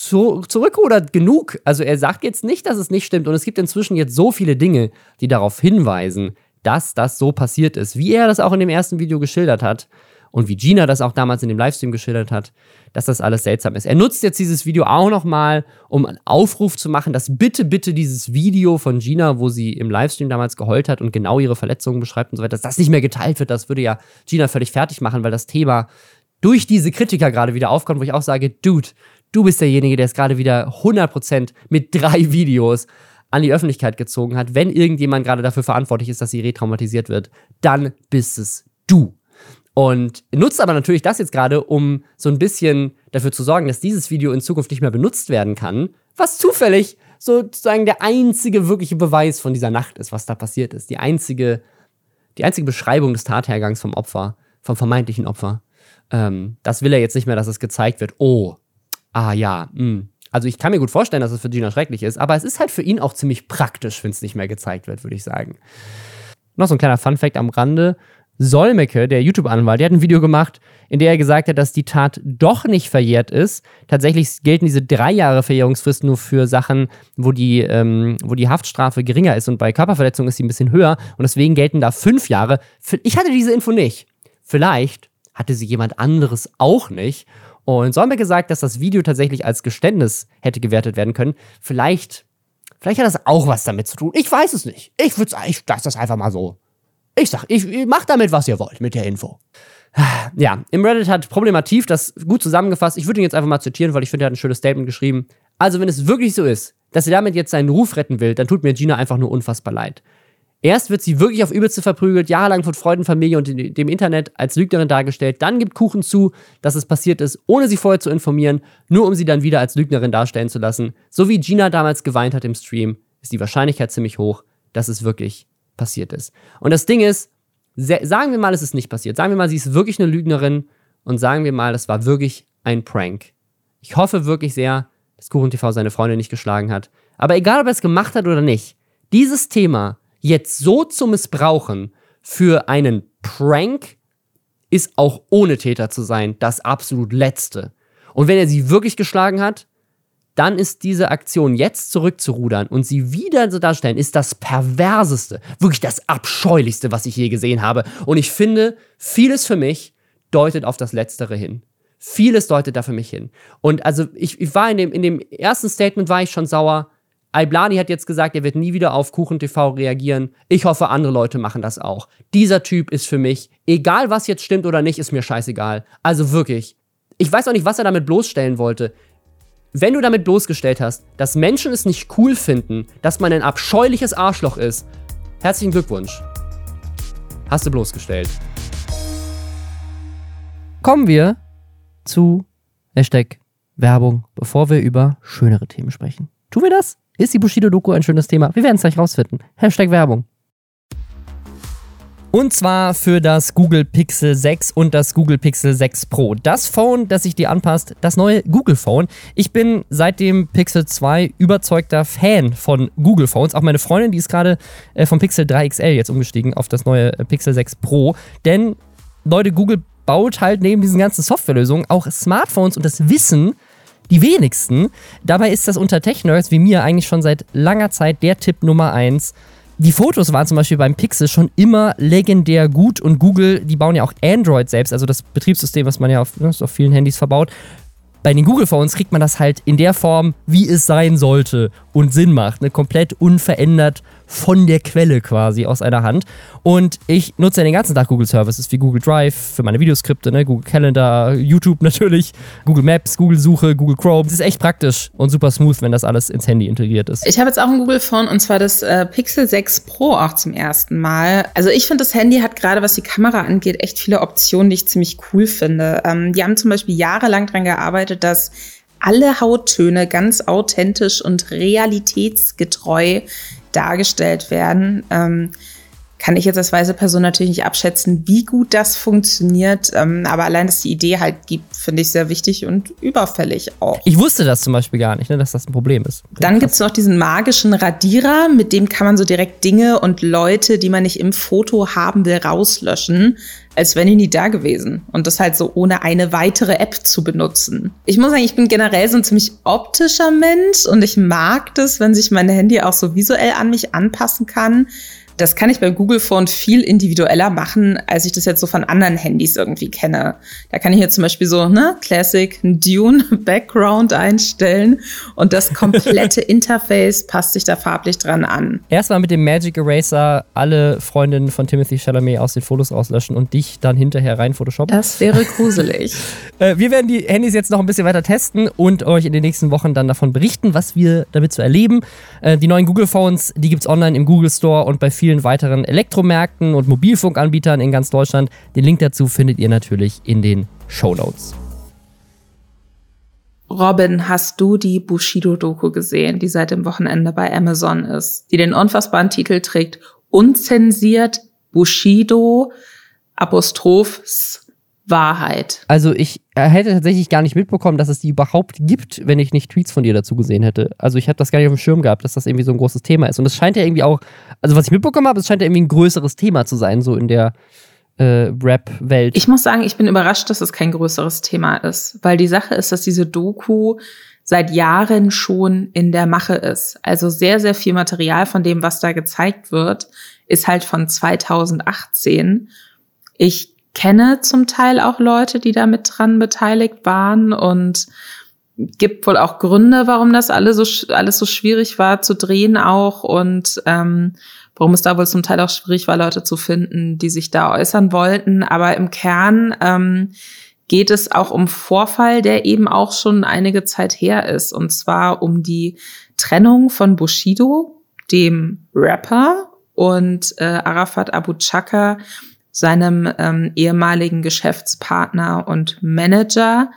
zu, zurückrudert genug. Also er sagt jetzt nicht, dass es nicht stimmt. Und es gibt inzwischen jetzt so viele Dinge, die darauf hinweisen, dass das so passiert ist, wie er das auch in dem ersten Video geschildert hat und wie Gina das auch damals in dem Livestream geschildert hat, dass das alles seltsam ist. Er nutzt jetzt dieses Video auch nochmal, um einen Aufruf zu machen, dass bitte, bitte dieses Video von Gina, wo sie im Livestream damals geheult hat und genau ihre Verletzungen beschreibt und so weiter, dass das nicht mehr geteilt wird. Das würde ja Gina völlig fertig machen, weil das Thema durch diese Kritiker gerade wieder aufkommt, wo ich auch sage, Dude, du bist derjenige, der es gerade wieder 100% mit drei Videos an die Öffentlichkeit gezogen hat. Wenn irgendjemand gerade dafür verantwortlich ist, dass sie retraumatisiert wird, dann bist es du. Und nutzt aber natürlich das jetzt gerade, um so ein bisschen dafür zu sorgen, dass dieses Video in Zukunft nicht mehr benutzt werden kann, was zufällig sozusagen der einzige wirkliche Beweis von dieser Nacht ist, was da passiert ist. Die einzige, die einzige Beschreibung des Tathergangs vom Opfer, vom vermeintlichen Opfer. Ähm, das will er jetzt nicht mehr, dass es gezeigt wird. Oh, ah ja, mh. Also ich kann mir gut vorstellen, dass es für Gina schrecklich ist, aber es ist halt für ihn auch ziemlich praktisch, wenn es nicht mehr gezeigt wird, würde ich sagen. Noch so ein kleiner Fun-Fact am Rande. Solmecke, der YouTube-Anwalt, der hat ein Video gemacht, in dem er gesagt hat, dass die Tat doch nicht verjährt ist. Tatsächlich gelten diese drei Jahre Verjährungsfrist nur für Sachen, wo die, ähm, wo die Haftstrafe geringer ist und bei Körperverletzungen ist sie ein bisschen höher und deswegen gelten da fünf Jahre. Ich hatte diese Info nicht. Vielleicht hatte sie jemand anderes auch nicht. Und Solmecke sagt, dass das Video tatsächlich als Geständnis hätte gewertet werden können. Vielleicht, vielleicht hat das auch was damit zu tun. Ich weiß es nicht. Ich würde ich lasse das einfach mal so ich sag, ich mach damit, was ihr wollt mit der Info. Ja, im Reddit hat Problemativ das gut zusammengefasst. Ich würde ihn jetzt einfach mal zitieren, weil ich finde, er hat ein schönes Statement geschrieben. Also, wenn es wirklich so ist, dass sie damit jetzt seinen Ruf retten will, dann tut mir Gina einfach nur unfassbar leid. Erst wird sie wirklich auf Übelste verprügelt, jahrelang von Freudenfamilie und dem Internet als Lügnerin dargestellt. Dann gibt Kuchen zu, dass es passiert ist, ohne sie vorher zu informieren, nur um sie dann wieder als Lügnerin darstellen zu lassen. So wie Gina damals geweint hat im Stream, ist die Wahrscheinlichkeit ziemlich hoch, dass es wirklich passiert ist. Und das Ding ist, sagen wir mal, es ist nicht passiert. Sagen wir mal, sie ist wirklich eine Lügnerin und sagen wir mal, das war wirklich ein Prank. Ich hoffe wirklich sehr, dass Kuchen TV seine Freundin nicht geschlagen hat. Aber egal, ob er es gemacht hat oder nicht, dieses Thema jetzt so zu missbrauchen für einen Prank ist auch ohne Täter zu sein das absolut Letzte. Und wenn er sie wirklich geschlagen hat, dann ist diese Aktion jetzt zurückzurudern und sie wieder so darstellen, ist das perverseste, wirklich das abscheulichste, was ich je gesehen habe. Und ich finde, vieles für mich deutet auf das Letztere hin. Vieles deutet da für mich hin. Und also ich, ich war in dem, in dem ersten Statement war ich schon sauer. Alblani hat jetzt gesagt, er wird nie wieder auf Kuchen TV reagieren. Ich hoffe, andere Leute machen das auch. Dieser Typ ist für mich, egal was jetzt stimmt oder nicht, ist mir scheißegal. Also wirklich. Ich weiß auch nicht, was er damit bloßstellen wollte. Wenn du damit bloßgestellt hast, dass Menschen es nicht cool finden, dass man ein abscheuliches Arschloch ist, herzlichen Glückwunsch. Hast du bloßgestellt. Kommen wir zu Hashtag Werbung, bevor wir über schönere Themen sprechen. Tun wir das? Ist die Bushido-Doku ein schönes Thema? Wir werden es gleich rausfinden. Hashtag Werbung. Und zwar für das Google Pixel 6 und das Google Pixel 6 Pro. Das Phone, das sich dir anpasst, das neue Google Phone. Ich bin seit dem Pixel 2 überzeugter Fan von Google Phones. Auch meine Freundin, die ist gerade äh, vom Pixel 3 XL jetzt umgestiegen auf das neue äh, Pixel 6 Pro. Denn Leute, Google baut halt neben diesen ganzen Softwarelösungen auch Smartphones und das Wissen die wenigsten. Dabei ist das unter Tech-Nerds wie mir eigentlich schon seit langer Zeit der Tipp Nummer 1 die Fotos waren zum Beispiel beim Pixel schon immer legendär gut und Google, die bauen ja auch Android selbst, also das Betriebssystem, was man ja auf, ne, auf vielen Handys verbaut, bei den Google Phones kriegt man das halt in der Form, wie es sein sollte und Sinn macht. Ne? Komplett unverändert von der Quelle quasi aus einer Hand. Und ich nutze ja den ganzen Tag Google Services wie Google Drive für meine Videoskripte, ne? Google Calendar, YouTube natürlich, Google Maps, Google Suche, Google Chrome. Das ist echt praktisch und super smooth, wenn das alles ins Handy integriert ist. Ich habe jetzt auch ein Google Phone und zwar das äh, Pixel 6 Pro auch zum ersten Mal. Also ich finde, das Handy hat gerade, was die Kamera angeht, echt viele Optionen, die ich ziemlich cool finde. Ähm, die haben zum Beispiel jahrelang daran gearbeitet, dass alle Hauttöne ganz authentisch und realitätsgetreu dargestellt werden. Ähm, kann ich jetzt als weise Person natürlich nicht abschätzen, wie gut das funktioniert. Ähm, aber allein, dass die Idee halt gibt, finde ich sehr wichtig und überfällig auch. Ich wusste das zum Beispiel gar nicht, ne, dass das ein Problem ist. Dann gibt es noch diesen magischen Radierer, mit dem kann man so direkt Dinge und Leute, die man nicht im Foto haben will, rauslöschen, als wenn die nie da gewesen. Und das halt so ohne eine weitere App zu benutzen. Ich muss sagen, ich bin generell so ein ziemlich optischer Mensch und ich mag das, wenn sich mein Handy auch so visuell an mich anpassen kann. Das kann ich bei Google Phone viel individueller machen, als ich das jetzt so von anderen Handys irgendwie kenne. Da kann ich hier zum Beispiel so, ne, Classic Dune Background einstellen und das komplette Interface passt sich da farblich dran an. Erstmal mit dem Magic Eraser alle Freundinnen von Timothy Chalamet aus den Fotos rauslöschen und dich dann hinterher rein photoshoppen. Das wäre gruselig. Äh, wir werden die Handys jetzt noch ein bisschen weiter testen und euch in den nächsten Wochen dann davon berichten, was wir damit zu erleben. Äh, die neuen Google Phones, die gibt es online im Google Store und bei vielen vielen weiteren Elektromärkten und Mobilfunkanbietern in ganz Deutschland. Den Link dazu findet ihr natürlich in den Show Notes. Robin, hast du die Bushido-Doku gesehen, die seit dem Wochenende bei Amazon ist, die den unfassbaren Titel trägt Unzensiert Bushido Apostrophs Wahrheit. Also ich hätte tatsächlich gar nicht mitbekommen, dass es die überhaupt gibt, wenn ich nicht Tweets von dir dazu gesehen hätte. Also ich habe das gar nicht auf dem Schirm gehabt, dass das irgendwie so ein großes Thema ist. Und es scheint ja irgendwie auch, also was ich mitbekommen habe, es scheint ja irgendwie ein größeres Thema zu sein, so in der äh, Rap-Welt. Ich muss sagen, ich bin überrascht, dass es kein größeres Thema ist. Weil die Sache ist, dass diese Doku seit Jahren schon in der Mache ist. Also sehr, sehr viel Material von dem, was da gezeigt wird, ist halt von 2018. Ich kenne zum Teil auch Leute, die da mit dran beteiligt waren und gibt wohl auch Gründe, warum das alles so, alles so schwierig war zu drehen auch und ähm, warum es da wohl zum Teil auch schwierig war, Leute zu finden, die sich da äußern wollten. Aber im Kern ähm, geht es auch um Vorfall, der eben auch schon einige Zeit her ist. Und zwar um die Trennung von Bushido, dem Rapper, und äh, Arafat Abu Chaka, seinem ähm, ehemaligen Geschäftspartner und Manager,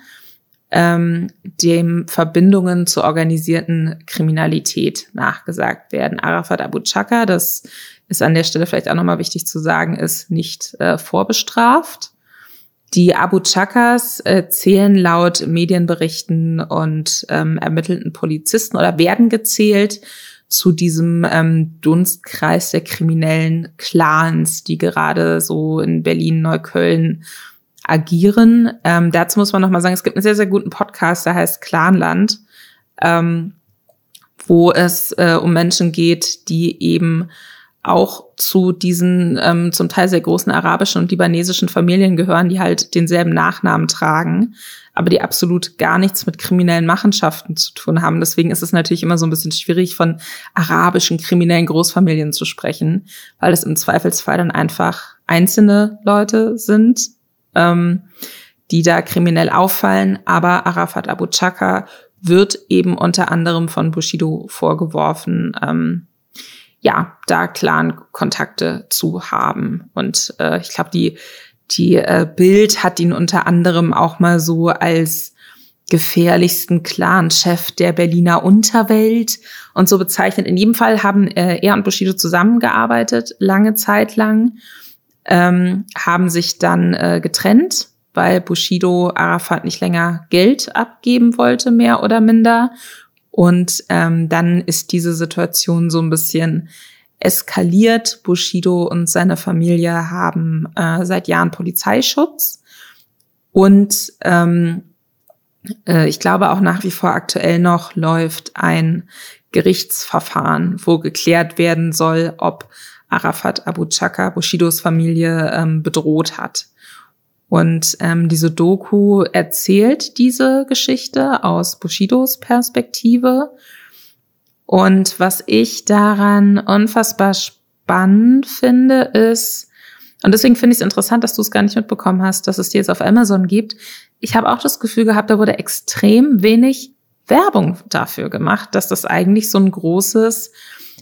ähm, dem Verbindungen zur organisierten Kriminalität nachgesagt werden. Arafat Abu Chaka, das ist an der Stelle vielleicht auch nochmal wichtig zu sagen, ist nicht äh, vorbestraft. Die Abu Chakas äh, zählen laut Medienberichten und ähm, ermittelten Polizisten oder werden gezählt zu diesem ähm, Dunstkreis der kriminellen Clans, die gerade so in Berlin, Neukölln agieren. Ähm, dazu muss man noch mal sagen, es gibt einen sehr, sehr guten Podcast, der heißt Clanland, ähm, wo es äh, um Menschen geht, die eben auch zu diesen ähm, zum Teil sehr großen arabischen und libanesischen Familien gehören, die halt denselben Nachnamen tragen aber die absolut gar nichts mit kriminellen Machenschaften zu tun haben. Deswegen ist es natürlich immer so ein bisschen schwierig, von arabischen kriminellen Großfamilien zu sprechen, weil es im Zweifelsfall dann einfach einzelne Leute sind, ähm, die da kriminell auffallen. Aber Arafat Abu Chaka wird eben unter anderem von Bushido vorgeworfen, ähm, ja, da klaren Kontakte zu haben. Und äh, ich glaube, die die äh, Bild hat ihn unter anderem auch mal so als gefährlichsten Clan-Chef der Berliner Unterwelt und so bezeichnet. In jedem Fall haben äh, er und Bushido zusammengearbeitet, lange Zeit lang, ähm, haben sich dann äh, getrennt, weil Bushido Arafat nicht länger Geld abgeben wollte, mehr oder minder. Und ähm, dann ist diese Situation so ein bisschen eskaliert. Bushido und seine Familie haben äh, seit Jahren Polizeischutz. Und ähm, äh, ich glaube auch nach wie vor aktuell noch läuft ein Gerichtsverfahren, wo geklärt werden soll, ob Arafat Abu Chaka Bushidos Familie ähm, bedroht hat. Und ähm, diese Doku erzählt diese Geschichte aus Bushidos Perspektive. Und was ich daran unfassbar spannend finde, ist, und deswegen finde ich es interessant, dass du es gar nicht mitbekommen hast, dass es dir jetzt auf Amazon gibt. Ich habe auch das Gefühl gehabt, da wurde extrem wenig Werbung dafür gemacht, dass das eigentlich so ein großes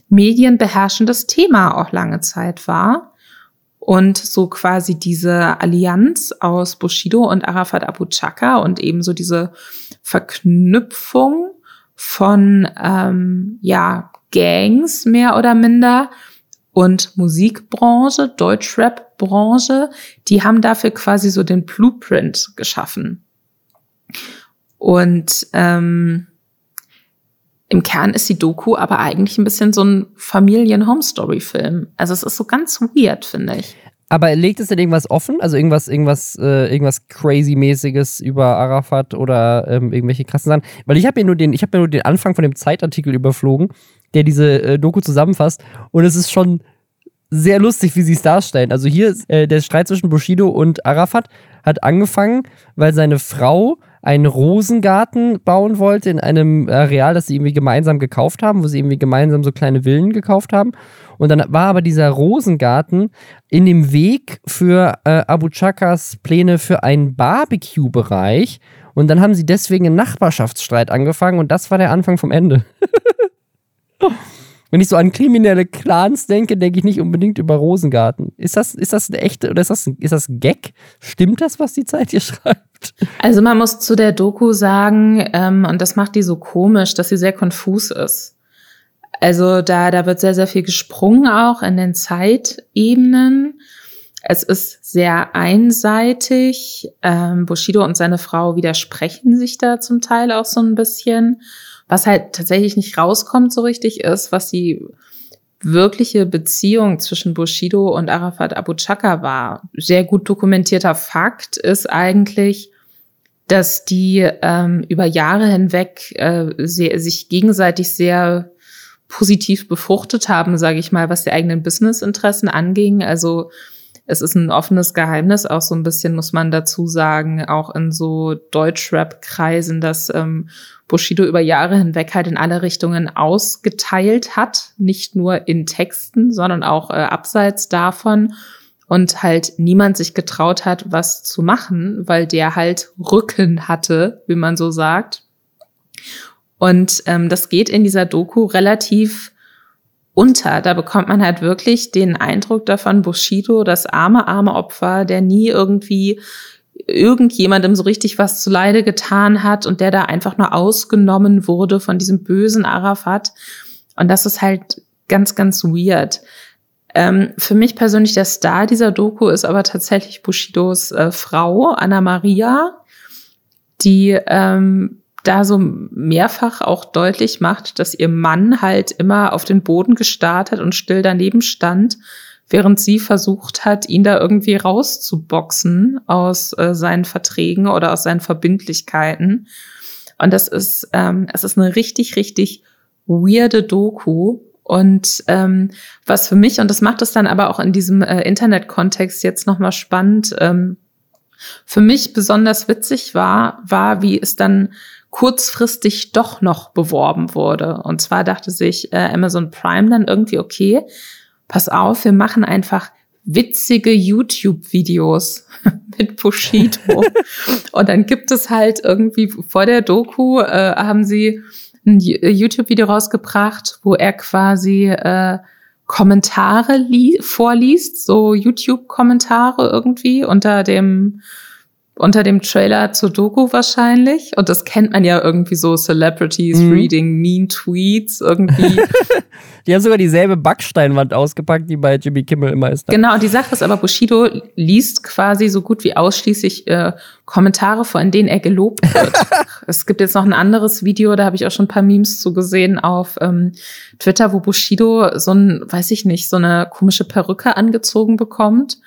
medienbeherrschendes Thema auch lange Zeit war. Und so quasi diese Allianz aus Bushido und Arafat Abu Chaka und ebenso diese Verknüpfung von ähm, ja Gangs mehr oder minder und Musikbranche, Deutschrap-Branche, die haben dafür quasi so den Blueprint geschaffen. Und ähm, im Kern ist die Doku aber eigentlich ein bisschen so ein Familien-Home-Story-Film. Also es ist so ganz weird, finde ich. Aber legt es denn irgendwas offen? Also irgendwas, irgendwas, äh, irgendwas crazy-mäßiges über Arafat oder ähm, irgendwelche krassen Sachen? Weil ich habe mir nur den, ich habe mir nur den Anfang von dem Zeitartikel überflogen, der diese äh, Doku zusammenfasst. Und es ist schon sehr lustig, wie sie es darstellen. Also hier äh, der Streit zwischen Bushido und Arafat hat angefangen, weil seine Frau einen Rosengarten bauen wollte in einem Areal, das sie irgendwie gemeinsam gekauft haben, wo sie irgendwie gemeinsam so kleine Villen gekauft haben. Und dann war aber dieser Rosengarten in dem Weg für äh, Abu Chakas Pläne für einen Barbecue-Bereich. Und dann haben sie deswegen einen Nachbarschaftsstreit angefangen und das war der Anfang vom Ende. Wenn ich so an kriminelle Clans denke, denke ich nicht unbedingt über Rosengarten. Ist das, ist das eine echte oder ist das, ist das ein Gag? Stimmt das, was die Zeit hier schreibt? Also man muss zu der Doku sagen, ähm, und das macht die so komisch, dass sie sehr konfus ist. Also da, da wird sehr, sehr viel gesprungen auch in den Zeitebenen. Es ist sehr einseitig. Ähm, Bushido und seine Frau widersprechen sich da zum Teil auch so ein bisschen. Was halt tatsächlich nicht rauskommt so richtig ist, was die wirkliche Beziehung zwischen Bushido und Arafat Abu Chaka war. Sehr gut dokumentierter Fakt ist eigentlich, dass die ähm, über Jahre hinweg äh, sehr, sich gegenseitig sehr positiv befruchtet haben, sage ich mal, was die eigenen Businessinteressen anging. Also es ist ein offenes Geheimnis, auch so ein bisschen muss man dazu sagen, auch in so Deutschrap-Kreisen, dass ähm, Bushido über Jahre hinweg halt in alle Richtungen ausgeteilt hat, nicht nur in Texten, sondern auch äh, abseits davon und halt niemand sich getraut hat, was zu machen, weil der halt Rücken hatte, wie man so sagt. Und ähm, das geht in dieser Doku relativ unter. Da bekommt man halt wirklich den Eindruck davon, Bushido, das arme, arme Opfer, der nie irgendwie irgendjemandem so richtig was zuleide getan hat und der da einfach nur ausgenommen wurde von diesem bösen Arafat. Und das ist halt ganz, ganz weird. Ähm, für mich persönlich der Star dieser Doku ist aber tatsächlich Bushidos äh, Frau, Anna Maria, die ähm, da so mehrfach auch deutlich macht, dass ihr Mann halt immer auf den Boden gestarrt hat und still daneben stand, während sie versucht hat, ihn da irgendwie rauszuboxen aus äh, seinen Verträgen oder aus seinen Verbindlichkeiten. Und das ist, ähm, es ist eine richtig, richtig weirde Doku. Und ähm, was für mich, und das macht es dann aber auch in diesem äh, Internet-Kontext jetzt nochmal spannend, ähm, für mich besonders witzig war, war, wie es dann kurzfristig doch noch beworben wurde. Und zwar dachte sich äh, Amazon Prime dann irgendwie, okay, pass auf, wir machen einfach witzige YouTube-Videos mit Bushido. und dann gibt es halt irgendwie vor der Doku, äh, haben sie ein YouTube-Video rausgebracht, wo er quasi äh, Kommentare vorliest, so YouTube-Kommentare irgendwie unter dem unter dem Trailer zur Doku wahrscheinlich. Und das kennt man ja irgendwie so Celebrities mhm. reading mean Tweets irgendwie. die haben sogar dieselbe Backsteinwand ausgepackt, die bei Jimmy Kimmel immer ist. Ne? Genau, und die Sache ist aber, Bushido liest quasi so gut wie ausschließlich äh, Kommentare vor, in denen er gelobt wird. es gibt jetzt noch ein anderes Video, da habe ich auch schon ein paar Memes zu gesehen auf ähm, Twitter, wo Bushido so ein, weiß ich nicht, so eine komische Perücke angezogen bekommt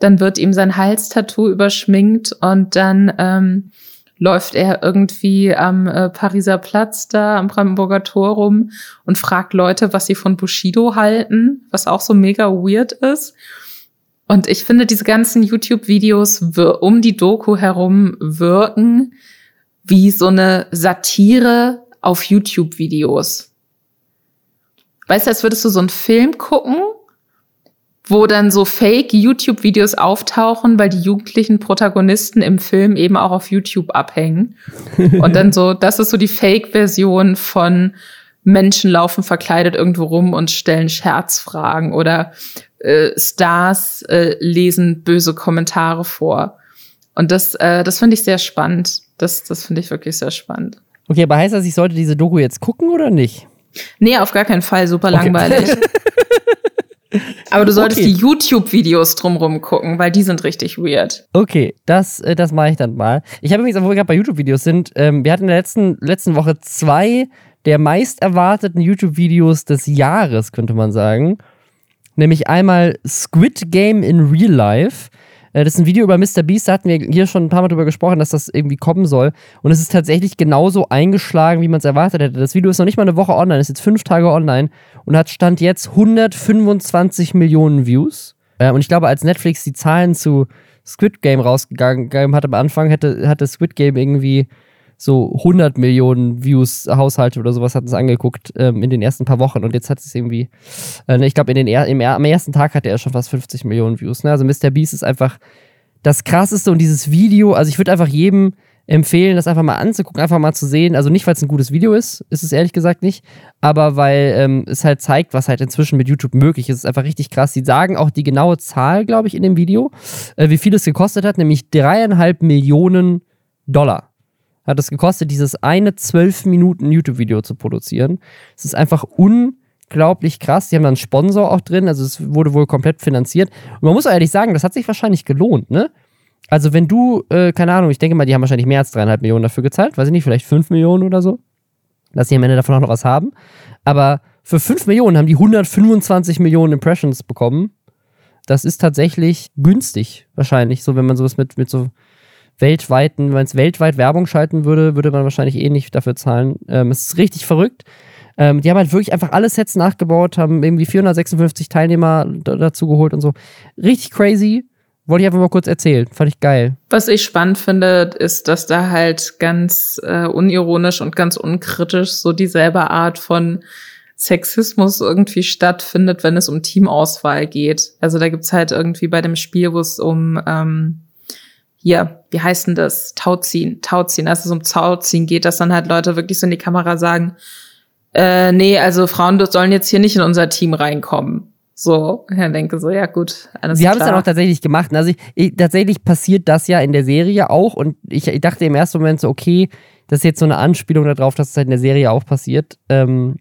dann wird ihm sein Halstattoo überschminkt und dann ähm, läuft er irgendwie am äh, Pariser Platz da am Brandenburger Tor rum und fragt Leute, was sie von Bushido halten, was auch so mega weird ist. Und ich finde, diese ganzen YouTube-Videos um die Doku herum wirken wie so eine Satire auf YouTube-Videos. Weißt du, als würdest du so einen Film gucken wo dann so Fake-YouTube-Videos auftauchen, weil die jugendlichen Protagonisten im Film eben auch auf YouTube abhängen. Und dann so, das ist so die Fake-Version von Menschen laufen verkleidet irgendwo rum und stellen Scherzfragen oder äh, Stars äh, lesen böse Kommentare vor. Und das, äh, das finde ich sehr spannend. Das, das finde ich wirklich sehr spannend. Okay, aber heißt das, ich sollte diese Doku jetzt gucken oder nicht? Nee, auf gar keinen Fall. Super okay. langweilig. Aber du solltest okay. die YouTube-Videos drumrum gucken, weil die sind richtig weird. Okay, das, äh, das mache ich dann mal. Ich habe übrigens, wo wir gerade bei YouTube-Videos sind, ähm, wir hatten in der letzten, letzten Woche zwei der meist erwarteten YouTube-Videos des Jahres, könnte man sagen. Nämlich einmal Squid Game in Real Life. Äh, das ist ein Video über Mr. Beast, da hatten wir hier schon ein paar Mal drüber gesprochen, dass das irgendwie kommen soll. Und es ist tatsächlich genauso eingeschlagen, wie man es erwartet hätte. Das Video ist noch nicht mal eine Woche online, ist jetzt fünf Tage online und hat Stand jetzt 125 Millionen Views. Äh, und ich glaube, als Netflix die Zahlen zu Squid Game rausgegangen hat am Anfang, hätte, hatte Squid Game irgendwie so 100 Millionen Views Haushalte oder sowas hat es angeguckt ähm, in den ersten paar Wochen und jetzt hat es irgendwie, äh, ne, ich glaube, in am ersten Tag hatte er schon fast 50 Millionen Views. Ne? Also Mr. Beast ist einfach das krasseste und dieses Video, also ich würde einfach jedem empfehlen, das einfach mal anzugucken, einfach mal zu sehen. Also nicht, weil es ein gutes Video ist, ist es ehrlich gesagt nicht, aber weil ähm, es halt zeigt, was halt inzwischen mit YouTube möglich ist. Es ist einfach richtig krass. Sie sagen auch die genaue Zahl, glaube ich, in dem Video, äh, wie viel es gekostet hat, nämlich dreieinhalb Millionen Dollar hat es gekostet, dieses eine 12 Minuten YouTube-Video zu produzieren. Es ist einfach unglaublich krass. Die haben da einen Sponsor auch drin, also es wurde wohl komplett finanziert. Und man muss ehrlich sagen, das hat sich wahrscheinlich gelohnt, ne? Also wenn du, äh, keine Ahnung, ich denke mal, die haben wahrscheinlich mehr als dreieinhalb Millionen dafür gezahlt, weiß ich nicht, vielleicht fünf Millionen oder so, dass sie am Ende davon auch noch was haben. Aber für fünf Millionen haben die 125 Millionen Impressions bekommen. Das ist tatsächlich günstig, wahrscheinlich, so wenn man sowas mit, mit so weltweiten, wenn es weltweit Werbung schalten würde, würde man wahrscheinlich eh nicht dafür zahlen. Ähm, es ist richtig verrückt. Ähm, die haben halt wirklich einfach alle Sets nachgebaut, haben irgendwie 456 Teilnehmer dazu geholt und so. Richtig crazy. Wollte ich einfach mal kurz erzählen. Fand ich geil. Was ich spannend finde, ist, dass da halt ganz äh, unironisch und ganz unkritisch so dieselbe Art von Sexismus irgendwie stattfindet, wenn es um Teamauswahl geht. Also da gibt's halt irgendwie bei dem Spiel, wo es um ähm, hier, wie heißt denn das? Tauziehen, Tauziehen, als es um Tauziehen geht, dass dann halt Leute wirklich so in die Kamera sagen, äh, nee, also Frauen sollen jetzt hier nicht in unser Team reinkommen. So, ich denke so, ja gut. Alles Sie haben es dann auch tatsächlich gemacht. Also ich, ich, tatsächlich passiert das ja in der Serie auch und ich, ich, dachte im ersten Moment so, okay, das ist jetzt so eine Anspielung darauf, dass es halt in der Serie auch passiert. Ähm,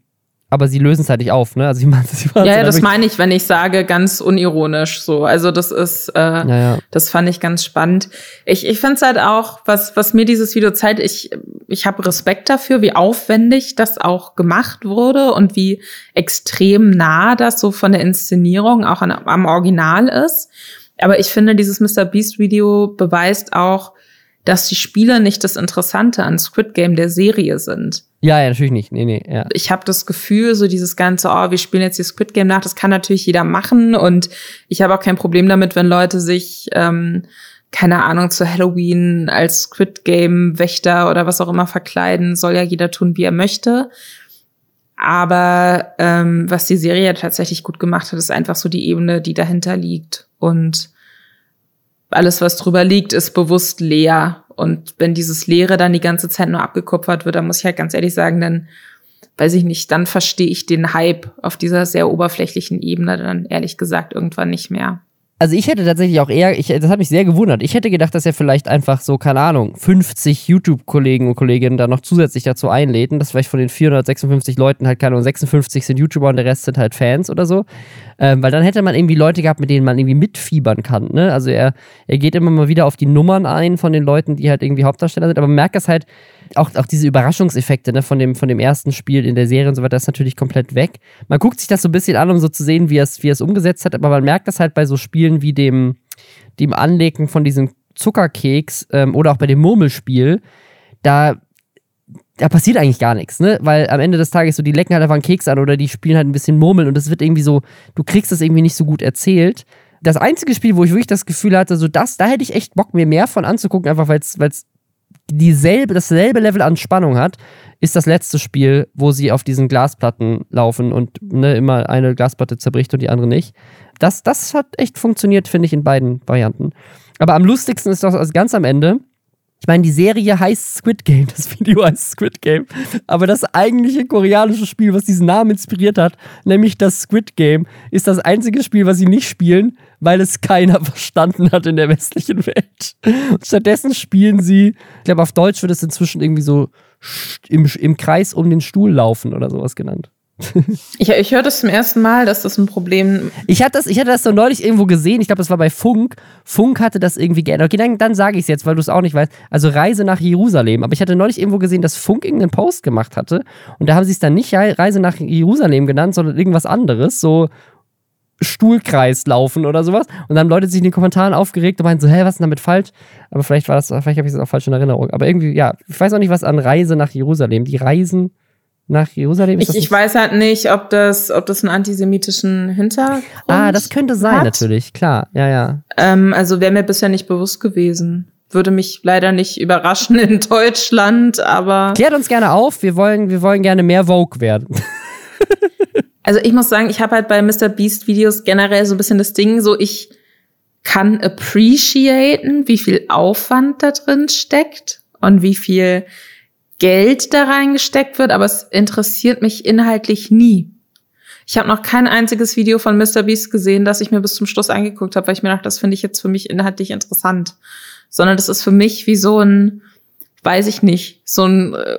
aber sie lösen es halt nicht auf, ne? Also ich meine, sie ja, ja, das meine ich, wenn ich sage, ganz unironisch so. Also das ist, äh, ja, ja. das fand ich ganz spannend. Ich, ich finde es halt auch, was, was mir dieses Video zeigt, ich, ich habe Respekt dafür, wie aufwendig das auch gemacht wurde und wie extrem nah das so von der Inszenierung auch an, am Original ist. Aber ich finde, dieses Mr. Beast Video beweist auch, dass die Spiele nicht das Interessante an Squid Game der Serie sind. Ja, ja, natürlich nicht. Nee, nee, ja. Ich habe das Gefühl, so dieses ganze, oh, wir spielen jetzt die Squid Game nach, das kann natürlich jeder machen und ich habe auch kein Problem damit, wenn Leute sich ähm, keine Ahnung, zu Halloween als Squid Game Wächter oder was auch immer verkleiden, soll ja jeder tun, wie er möchte. Aber ähm, was die Serie tatsächlich gut gemacht hat, ist einfach so die Ebene, die dahinter liegt. Und alles, was drüber liegt, ist bewusst leer. Und wenn dieses Leere dann die ganze Zeit nur abgekupfert wird, dann muss ich halt ganz ehrlich sagen, dann weiß ich nicht, dann verstehe ich den Hype auf dieser sehr oberflächlichen Ebene dann ehrlich gesagt irgendwann nicht mehr. Also ich hätte tatsächlich auch eher, ich, das hat mich sehr gewundert. Ich hätte gedacht, dass er vielleicht einfach so, keine Ahnung, 50 YouTube-Kollegen und Kolleginnen da noch zusätzlich dazu einlädt, dass vielleicht von den 456 Leuten halt, keine Ahnung, 56 sind YouTuber und der Rest sind halt Fans oder so. Ähm, weil dann hätte man irgendwie Leute gehabt, mit denen man irgendwie mitfiebern kann. Ne? Also er, er geht immer mal wieder auf die Nummern ein von den Leuten, die halt irgendwie Hauptdarsteller sind, aber man merkt das halt, auch, auch diese Überraschungseffekte ne, von, dem, von dem ersten Spiel in der Serie und so weiter, ist natürlich komplett weg. Man guckt sich das so ein bisschen an, um so zu sehen, wie er es wie umgesetzt hat, aber man merkt das halt bei so Spielen wie dem, dem Anlegen von diesem Zuckerkeks ähm, oder auch bei dem Murmelspiel, da, da passiert eigentlich gar nichts, ne? Weil am Ende des Tages so, die lecken halt einfach einen Keks an oder die spielen halt ein bisschen Murmeln und das wird irgendwie so, du kriegst das irgendwie nicht so gut erzählt. Das einzige Spiel, wo ich wirklich das Gefühl hatte, so das, da hätte ich echt Bock, mir mehr von anzugucken, einfach weil es dieselbe, dasselbe Level an Spannung hat, ist das letzte Spiel, wo sie auf diesen Glasplatten laufen und ne, immer eine Glasplatte zerbricht und die andere nicht. Das, das hat echt funktioniert, finde ich, in beiden Varianten. Aber am lustigsten ist doch also ganz am Ende. Ich meine, die Serie heißt Squid Game, das Video heißt Squid Game. Aber das eigentliche koreanische Spiel, was diesen Namen inspiriert hat, nämlich das Squid Game, ist das einzige Spiel, was sie nicht spielen, weil es keiner verstanden hat in der westlichen Welt. Und stattdessen spielen sie, ich glaube, auf Deutsch wird es inzwischen irgendwie so im, im Kreis um den Stuhl laufen oder sowas genannt. ich, ich höre das zum ersten Mal, dass das ein Problem Ich hatte das, ich hatte das so neulich irgendwo gesehen. Ich glaube, das war bei Funk. Funk hatte das irgendwie geändert. Okay, dann, dann sage ich es jetzt, weil du es auch nicht weißt. Also Reise nach Jerusalem. Aber ich hatte neulich irgendwo gesehen, dass Funk irgendeinen Post gemacht hatte. Und da haben sie es dann nicht Reise nach Jerusalem genannt, sondern irgendwas anderes. So Stuhlkreis laufen oder sowas. Und dann haben Leute sich in den Kommentaren aufgeregt und meinten so, hä, was ist denn damit falsch? Aber vielleicht war das, vielleicht habe ich das auch falsch in Erinnerung. Aber irgendwie, ja, ich weiß auch nicht, was an Reise nach Jerusalem. Die Reisen nach Jerusalem. Ich, ich weiß halt nicht, ob das, ob das einen antisemitischen Hintergrund Ah, das könnte sein, hat. natürlich, klar, ja, ja. Ähm, also wäre mir bisher nicht bewusst gewesen. Würde mich leider nicht überraschen in Deutschland, aber. Klärt uns gerne auf, wir wollen, wir wollen gerne mehr Vogue werden. Also ich muss sagen, ich habe halt bei Mr. Beast Videos generell so ein bisschen das Ding, so ich kann appreciaten, wie viel Aufwand da drin steckt und wie viel Geld da reingesteckt wird, aber es interessiert mich inhaltlich nie. Ich habe noch kein einziges Video von Mr. Beast gesehen, das ich mir bis zum Schluss angeguckt habe, weil ich mir dachte, das finde ich jetzt für mich inhaltlich interessant. Sondern das ist für mich wie so ein, weiß ich nicht, so ein äh,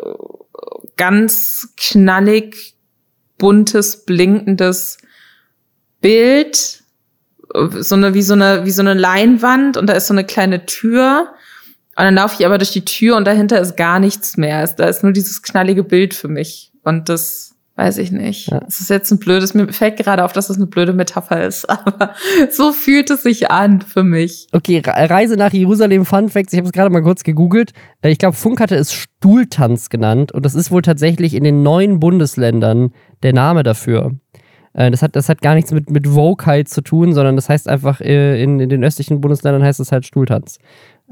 ganz knallig buntes, blinkendes Bild, so eine, wie so eine, wie so eine Leinwand und da ist so eine kleine Tür. Und dann laufe ich aber durch die Tür und dahinter ist gar nichts mehr. Da ist nur dieses knallige Bild für mich. Und das weiß ich nicht. Ja. Es ist jetzt ein blödes, mir fällt gerade auf, dass das eine blöde Metapher ist, aber so fühlt es sich an für mich. Okay, Reise nach Jerusalem, Fun Facts, ich habe es gerade mal kurz gegoogelt. Äh, ich glaube, Funk hatte es Stuhltanz genannt und das ist wohl tatsächlich in den neuen Bundesländern der Name dafür. Äh, das hat, das hat gar nichts mit, mit Vogue zu tun, sondern das heißt einfach, äh, in, in den östlichen Bundesländern heißt es halt Stuhltanz.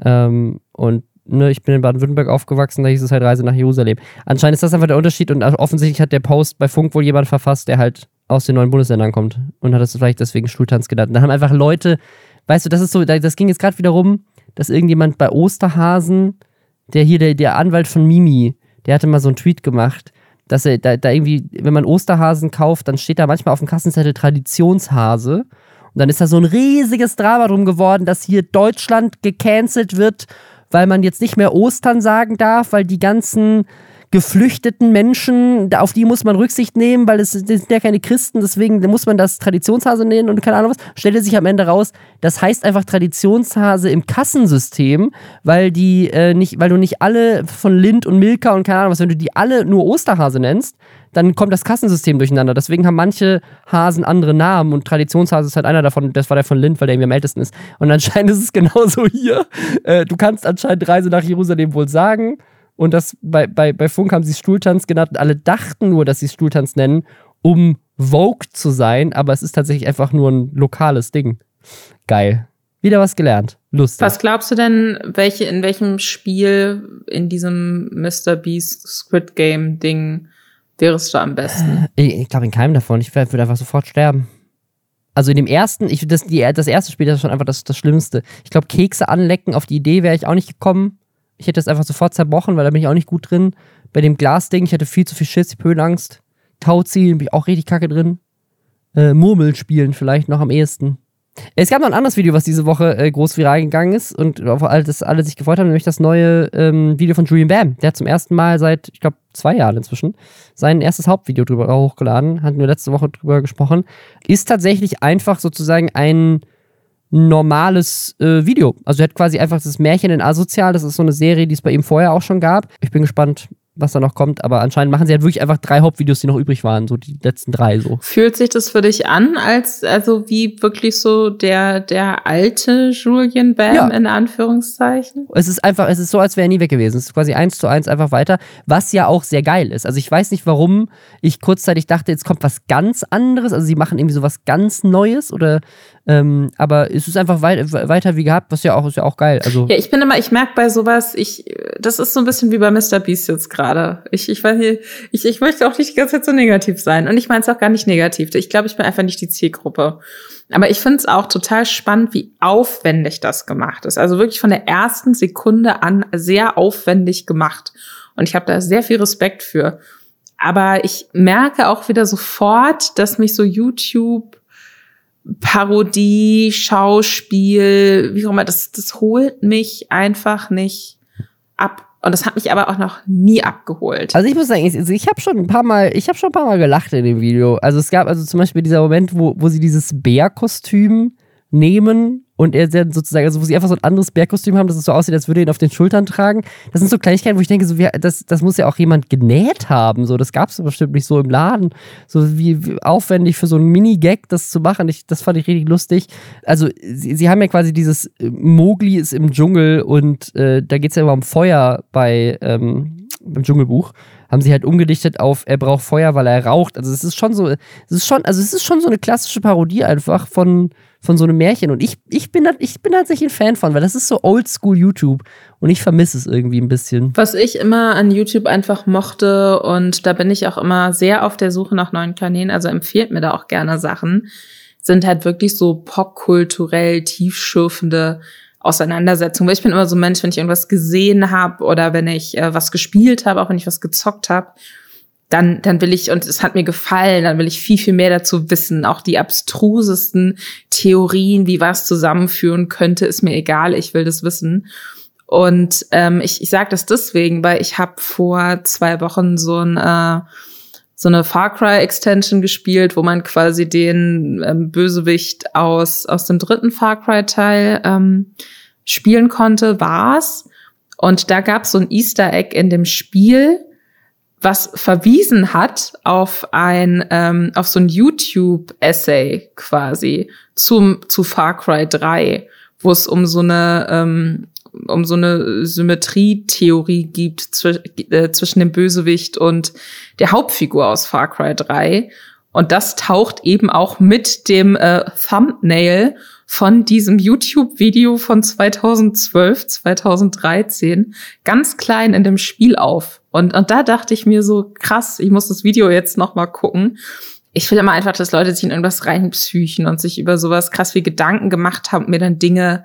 Ähm, und ne, ich bin in Baden-Württemberg aufgewachsen, da hieß es halt Reise nach Jerusalem. Anscheinend ist das einfach der Unterschied und offensichtlich hat der Post bei Funk wohl jemand verfasst, der halt aus den neuen Bundesländern kommt und hat es vielleicht deswegen Schultanz genannt. Und da haben einfach Leute, weißt du, das ist so, das ging jetzt gerade wieder rum, dass irgendjemand bei Osterhasen, der hier, der, der Anwalt von Mimi, der hatte mal so einen Tweet gemacht, dass er da, da irgendwie, wenn man Osterhasen kauft, dann steht da manchmal auf dem Kassenzettel Traditionshase. Und dann ist da so ein riesiges Drama drum geworden, dass hier Deutschland gecancelt wird weil man jetzt nicht mehr Ostern sagen darf, weil die ganzen geflüchteten Menschen, auf die muss man Rücksicht nehmen, weil es sind ja keine Christen, deswegen muss man das Traditionshase nennen und keine Ahnung was. Stellte sich am Ende raus, das heißt einfach Traditionshase im Kassensystem, weil die äh, nicht, weil du nicht alle von Lind und Milka und keine Ahnung was, wenn du die alle nur Osterhase nennst, dann kommt das Kassensystem durcheinander. Deswegen haben manche Hasen andere Namen und Traditionshase ist halt einer davon, das war der von Lind, weil der irgendwie am ältesten ist. Und anscheinend ist es genauso hier. Äh, du kannst anscheinend Reise nach Jerusalem wohl sagen. Und das bei, bei, bei Funk haben sie Stuhltanz genannt und alle dachten nur, dass sie Stuhltanz nennen, um Vogue zu sein, aber es ist tatsächlich einfach nur ein lokales Ding. Geil. Wieder was gelernt. Lustig. Was glaubst du denn, welche, in welchem Spiel in diesem Mr. Beast Squid Game Ding wärst du am besten? Ich, ich glaube in keinem davon. Ich würde einfach sofort sterben. Also in dem ersten, ich, das, die, das erste Spiel, das ist schon einfach das, das Schlimmste. Ich glaube, Kekse anlecken, auf die Idee wäre ich auch nicht gekommen. Ich hätte es einfach sofort zerbrochen, weil da bin ich auch nicht gut drin. Bei dem Glasding, ich hatte viel zu viel Schiss, ich Höhenangst. Tauziehen bin ich auch richtig kacke drin. Äh, Murmel spielen vielleicht noch am ehesten. Es gab noch ein anderes Video, was diese Woche äh, groß viral gegangen ist und auf das alle sich gefreut haben, nämlich das neue ähm, Video von Julian Bam. Der hat zum ersten Mal seit, ich glaube, zwei Jahren inzwischen sein erstes Hauptvideo drüber hochgeladen, hatten wir letzte Woche drüber gesprochen. Ist tatsächlich einfach sozusagen ein normales äh, Video. Also er hat quasi einfach das Märchen in Asozial, das ist so eine Serie, die es bei ihm vorher auch schon gab. Ich bin gespannt, was da noch kommt. Aber anscheinend machen sie halt wirklich einfach drei Hauptvideos, die noch übrig waren, so die letzten drei so. Fühlt sich das für dich an, als also wie wirklich so der der alte Julian Bam Ja. in Anführungszeichen? Es ist einfach, es ist so, als wäre er nie weg gewesen. Es ist quasi eins zu eins einfach weiter, was ja auch sehr geil ist. Also ich weiß nicht, warum ich kurzzeitig dachte, jetzt kommt was ganz anderes. Also sie machen irgendwie so was ganz Neues oder ähm, aber es ist einfach wei weiter wie gehabt, was ja auch ist ja auch geil. Also Ja, ich bin immer, ich merke bei sowas, ich, das ist so ein bisschen wie bei Mr. Beast jetzt gerade. Ich, ich weiß nicht, ich, ich möchte auch nicht die ganze Zeit so negativ sein. Und ich meine es auch gar nicht negativ. Ich glaube, ich bin einfach nicht die Zielgruppe. Aber ich finde es auch total spannend, wie aufwendig das gemacht ist. Also wirklich von der ersten Sekunde an sehr aufwendig gemacht. Und ich habe da sehr viel Respekt für. Aber ich merke auch wieder sofort, dass mich so YouTube Parodie, Schauspiel, wie auch immer, das, das holt mich einfach nicht ab. Und das hat mich aber auch noch nie abgeholt. Also ich muss sagen, ich, also ich habe schon ein paar Mal, ich habe schon ein paar Mal gelacht in dem Video. Also es gab also zum Beispiel dieser Moment, wo, wo sie dieses Bärkostüm nehmen und er dann sozusagen, also wo sie einfach so ein anderes Bärkostüm haben, dass es so aussieht, als würde er ihn auf den Schultern tragen. Das sind so Kleinigkeiten, wo ich denke, so, wie, das, das muss ja auch jemand genäht haben. So, das gab es bestimmt nicht so im Laden. So wie, wie aufwendig für so einen Mini-Gag das zu machen. Ich, das fand ich richtig lustig. Also, sie, sie haben ja quasi dieses äh, Mowgli ist im Dschungel und äh, da geht es ja immer um Feuer bei ähm, im Dschungelbuch haben sie halt umgedichtet auf er braucht Feuer, weil er raucht. Also es ist schon so, es ist schon, also es ist schon so eine klassische Parodie einfach von, von so einem Märchen. Und ich, ich bin ich bin tatsächlich ein Fan von, weil das ist so oldschool YouTube und ich vermisse es irgendwie ein bisschen. Was ich immer an YouTube einfach mochte und da bin ich auch immer sehr auf der Suche nach neuen Kanälen, also empfiehlt mir da auch gerne Sachen, sind halt wirklich so popkulturell tiefschürfende Auseinandersetzungen. Weil ich bin immer so ein Mensch, wenn ich irgendwas gesehen habe oder wenn ich äh, was gespielt habe, auch wenn ich was gezockt habe, dann, dann will ich, und es hat mir gefallen, dann will ich viel, viel mehr dazu wissen. Auch die abstrusesten Theorien, wie was zusammenführen könnte, ist mir egal, ich will das wissen. Und ähm, ich, ich sage das deswegen, weil ich habe vor zwei Wochen so ein äh, so eine Far Cry Extension gespielt, wo man quasi den ähm, Bösewicht aus aus dem dritten Far Cry Teil ähm, spielen konnte, war's. Und da gab's so ein Easter Egg in dem Spiel, was verwiesen hat auf ein ähm, auf so ein YouTube Essay quasi zum zu Far Cry 3, wo es um so eine ähm, um so eine Symmetrietheorie gibt zw äh, zwischen dem Bösewicht und der Hauptfigur aus Far Cry 3. Und das taucht eben auch mit dem äh, Thumbnail von diesem YouTube-Video von 2012, 2013 ganz klein in dem Spiel auf. Und, und da dachte ich mir so, krass, ich muss das Video jetzt noch mal gucken. Ich will immer einfach, dass Leute sich in irgendwas reinpsychen und sich über sowas krass wie Gedanken gemacht haben und mir dann Dinge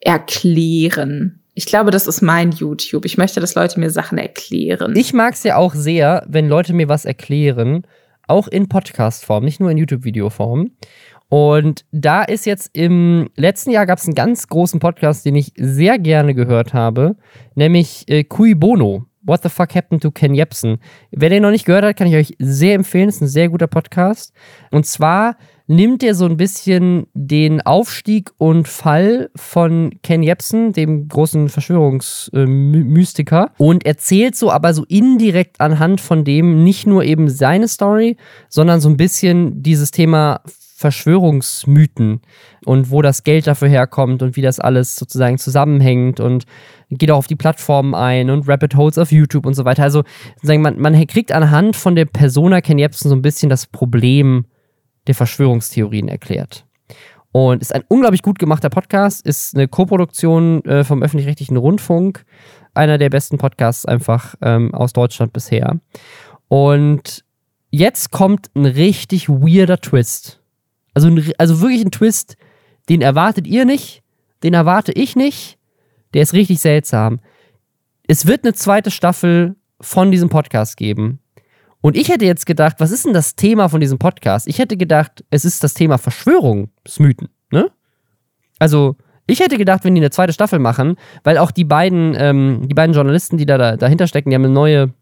erklären. Ich glaube, das ist mein YouTube. Ich möchte, dass Leute mir Sachen erklären. Ich mag es ja auch sehr, wenn Leute mir was erklären, auch in Podcast-Form, nicht nur in YouTube-Video-Form. Und da ist jetzt im letzten Jahr gab es einen ganz großen Podcast, den ich sehr gerne gehört habe, nämlich äh, Cui Bono. What the fuck happened to Ken Jebsen? Wer den noch nicht gehört hat, kann ich euch sehr empfehlen. Ist ein sehr guter Podcast. Und zwar nimmt er so ein bisschen den Aufstieg und Fall von Ken Jebsen, dem großen Verschwörungsmystiker, und erzählt so aber so indirekt anhand von dem nicht nur eben seine Story, sondern so ein bisschen dieses Thema Verschwörungsmythen und wo das Geld dafür herkommt und wie das alles sozusagen zusammenhängt und geht auch auf die Plattformen ein und Rapid Holes auf YouTube und so weiter. Also man, man kriegt anhand von der Persona Ken Jebsen so ein bisschen das Problem der Verschwörungstheorien erklärt. Und ist ein unglaublich gut gemachter Podcast, ist eine Koproduktion äh, vom öffentlich-rechtlichen Rundfunk, einer der besten Podcasts einfach ähm, aus Deutschland bisher. Und jetzt kommt ein richtig weirder Twist. Also, also wirklich ein Twist, den erwartet ihr nicht, den erwarte ich nicht. Der ist richtig seltsam. Es wird eine zweite Staffel von diesem Podcast geben. Und ich hätte jetzt gedacht, was ist denn das Thema von diesem Podcast? Ich hätte gedacht, es ist das Thema Verschwörungsmythen, ne? Also, ich hätte gedacht, wenn die eine zweite Staffel machen, weil auch die beiden, ähm, die beiden Journalisten, die da, da dahinter stecken, die haben eine neue,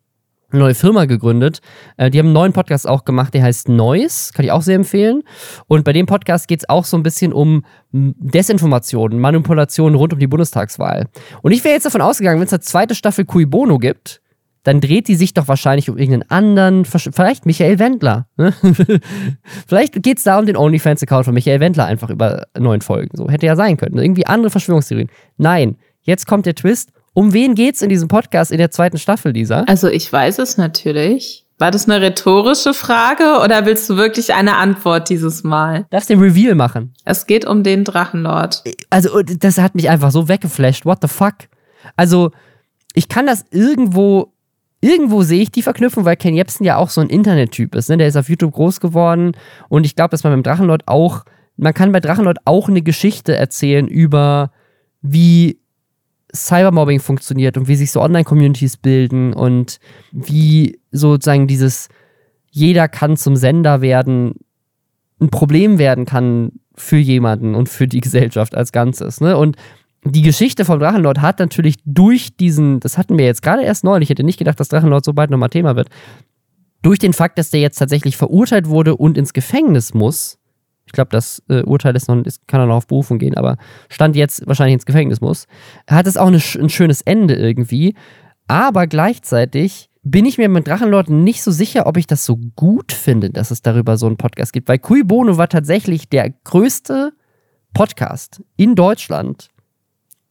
neue Firma gegründet. Äh, die haben einen neuen Podcast auch gemacht, der heißt Noise, kann ich auch sehr empfehlen. Und bei dem Podcast geht es auch so ein bisschen um Desinformationen, Manipulationen rund um die Bundestagswahl. Und ich wäre jetzt davon ausgegangen, wenn es eine zweite Staffel Cui Bono gibt, dann dreht die sich doch wahrscheinlich um irgendeinen anderen, vielleicht Michael Wendler. Ne? vielleicht geht es da um den OnlyFans-Account von Michael Wendler einfach über neun Folgen. So hätte ja sein können. Irgendwie andere Verschwörungstheorien. Nein, jetzt kommt der Twist. Um wen geht's in diesem Podcast in der zweiten Staffel, Lisa? Also ich weiß es natürlich. War das eine rhetorische Frage oder willst du wirklich eine Antwort dieses Mal? Darfst den Reveal machen. Es geht um den Drachenlord. Also, das hat mich einfach so weggeflasht. What the fuck? Also, ich kann das irgendwo, irgendwo sehe ich die Verknüpfung, weil Ken Jebsen ja auch so ein Internettyp ist. Ne? Der ist auf YouTube groß geworden und ich glaube, dass man beim Drachenlord auch, man kann bei Drachenlord auch eine Geschichte erzählen über, wie Cybermobbing funktioniert und wie sich so Online-Communities bilden und wie sozusagen dieses jeder kann zum Sender werden ein Problem werden kann für jemanden und für die Gesellschaft als Ganzes. Ne? Und die Geschichte von Drachenlord hat natürlich durch diesen, das hatten wir jetzt gerade erst neulich, ich hätte nicht gedacht, dass Drachenlord so bald nochmal Thema wird, durch den Fakt, dass der jetzt tatsächlich verurteilt wurde und ins Gefängnis muss, ich glaube, das äh, Urteil ist noch, ist, kann er noch auf Berufung gehen, aber Stand jetzt wahrscheinlich ins Gefängnis muss, hat es auch eine, ein schönes Ende irgendwie. Aber gleichzeitig bin ich mir mit Drachenlord nicht so sicher, ob ich das so gut finde, dass es darüber so einen Podcast gibt. Weil Kui Bono war tatsächlich der größte Podcast in Deutschland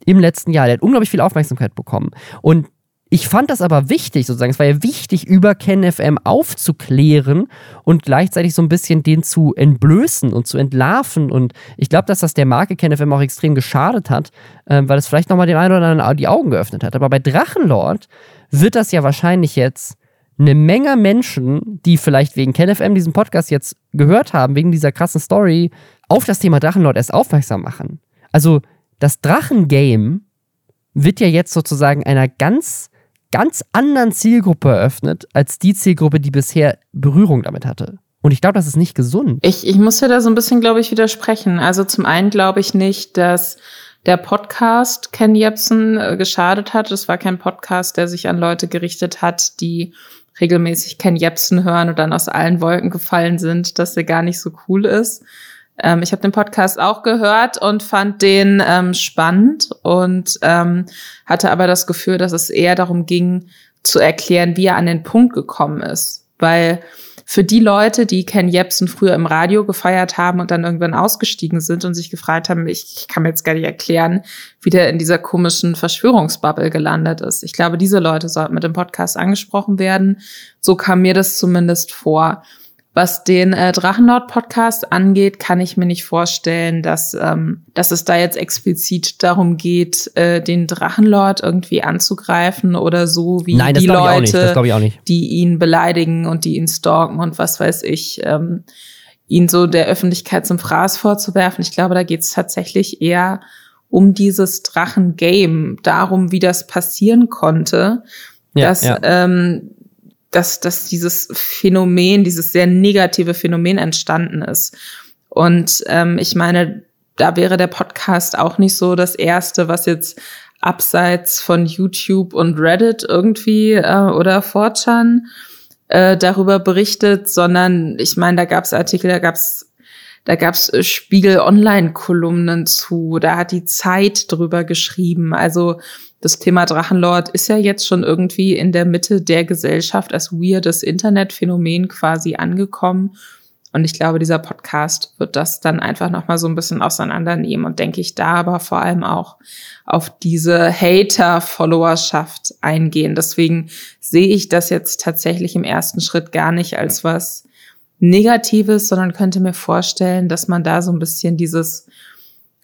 im letzten Jahr. Der hat unglaublich viel Aufmerksamkeit bekommen. Und ich fand das aber wichtig, sozusagen. Es war ja wichtig, über KenFM aufzuklären und gleichzeitig so ein bisschen den zu entblößen und zu entlarven. Und ich glaube, dass das der Marke KenFM auch extrem geschadet hat, äh, weil es vielleicht nochmal dem einen oder anderen die Augen geöffnet hat. Aber bei Drachenlord wird das ja wahrscheinlich jetzt eine Menge Menschen, die vielleicht wegen KenFM diesen Podcast jetzt gehört haben, wegen dieser krassen Story, auf das Thema Drachenlord erst aufmerksam machen. Also das Drachengame wird ja jetzt sozusagen einer ganz ganz anderen Zielgruppe eröffnet, als die Zielgruppe, die bisher Berührung damit hatte. Und ich glaube, das ist nicht gesund. Ich, ich muss ja da so ein bisschen, glaube ich, widersprechen. Also zum einen glaube ich nicht, dass der Podcast Ken Jebsen äh, geschadet hat. Es war kein Podcast, der sich an Leute gerichtet hat, die regelmäßig Ken Jebsen hören und dann aus allen Wolken gefallen sind, dass er gar nicht so cool ist. Ähm, ich habe den Podcast auch gehört und fand den ähm, spannend und ähm, hatte aber das Gefühl, dass es eher darum ging, zu erklären, wie er an den Punkt gekommen ist. Weil für die Leute, die Ken Jebsen früher im Radio gefeiert haben und dann irgendwann ausgestiegen sind und sich gefragt haben, ich, ich kann mir jetzt gar nicht erklären, wie der in dieser komischen Verschwörungsbubble gelandet ist. Ich glaube, diese Leute sollten mit dem Podcast angesprochen werden. So kam mir das zumindest vor. Was den äh, Drachenlord-Podcast angeht, kann ich mir nicht vorstellen, dass, ähm, dass es da jetzt explizit darum geht, äh, den Drachenlord irgendwie anzugreifen oder so wie Nein, die Leute, die ihn beleidigen und die ihn stalken und was weiß ich, ähm, ihn so der Öffentlichkeit zum Fraß vorzuwerfen. Ich glaube, da geht es tatsächlich eher um dieses Drachen-Game, darum, wie das passieren konnte, ja, dass ja. Ähm, dass, dass dieses Phänomen, dieses sehr negative Phänomen entstanden ist. Und ähm, ich meine, da wäre der Podcast auch nicht so das erste, was jetzt abseits von YouTube und Reddit irgendwie äh, oder 4chan äh, darüber berichtet, sondern ich meine, da gab es Artikel, da gab es da gab's Spiegel Online-Kolumnen zu, da hat die Zeit drüber geschrieben. Also das Thema Drachenlord ist ja jetzt schon irgendwie in der Mitte der Gesellschaft als weirdes Internetphänomen quasi angekommen. Und ich glaube, dieser Podcast wird das dann einfach nochmal so ein bisschen auseinandernehmen und denke ich da aber vor allem auch auf diese Hater-Followerschaft eingehen. Deswegen sehe ich das jetzt tatsächlich im ersten Schritt gar nicht als was Negatives, sondern könnte mir vorstellen, dass man da so ein bisschen dieses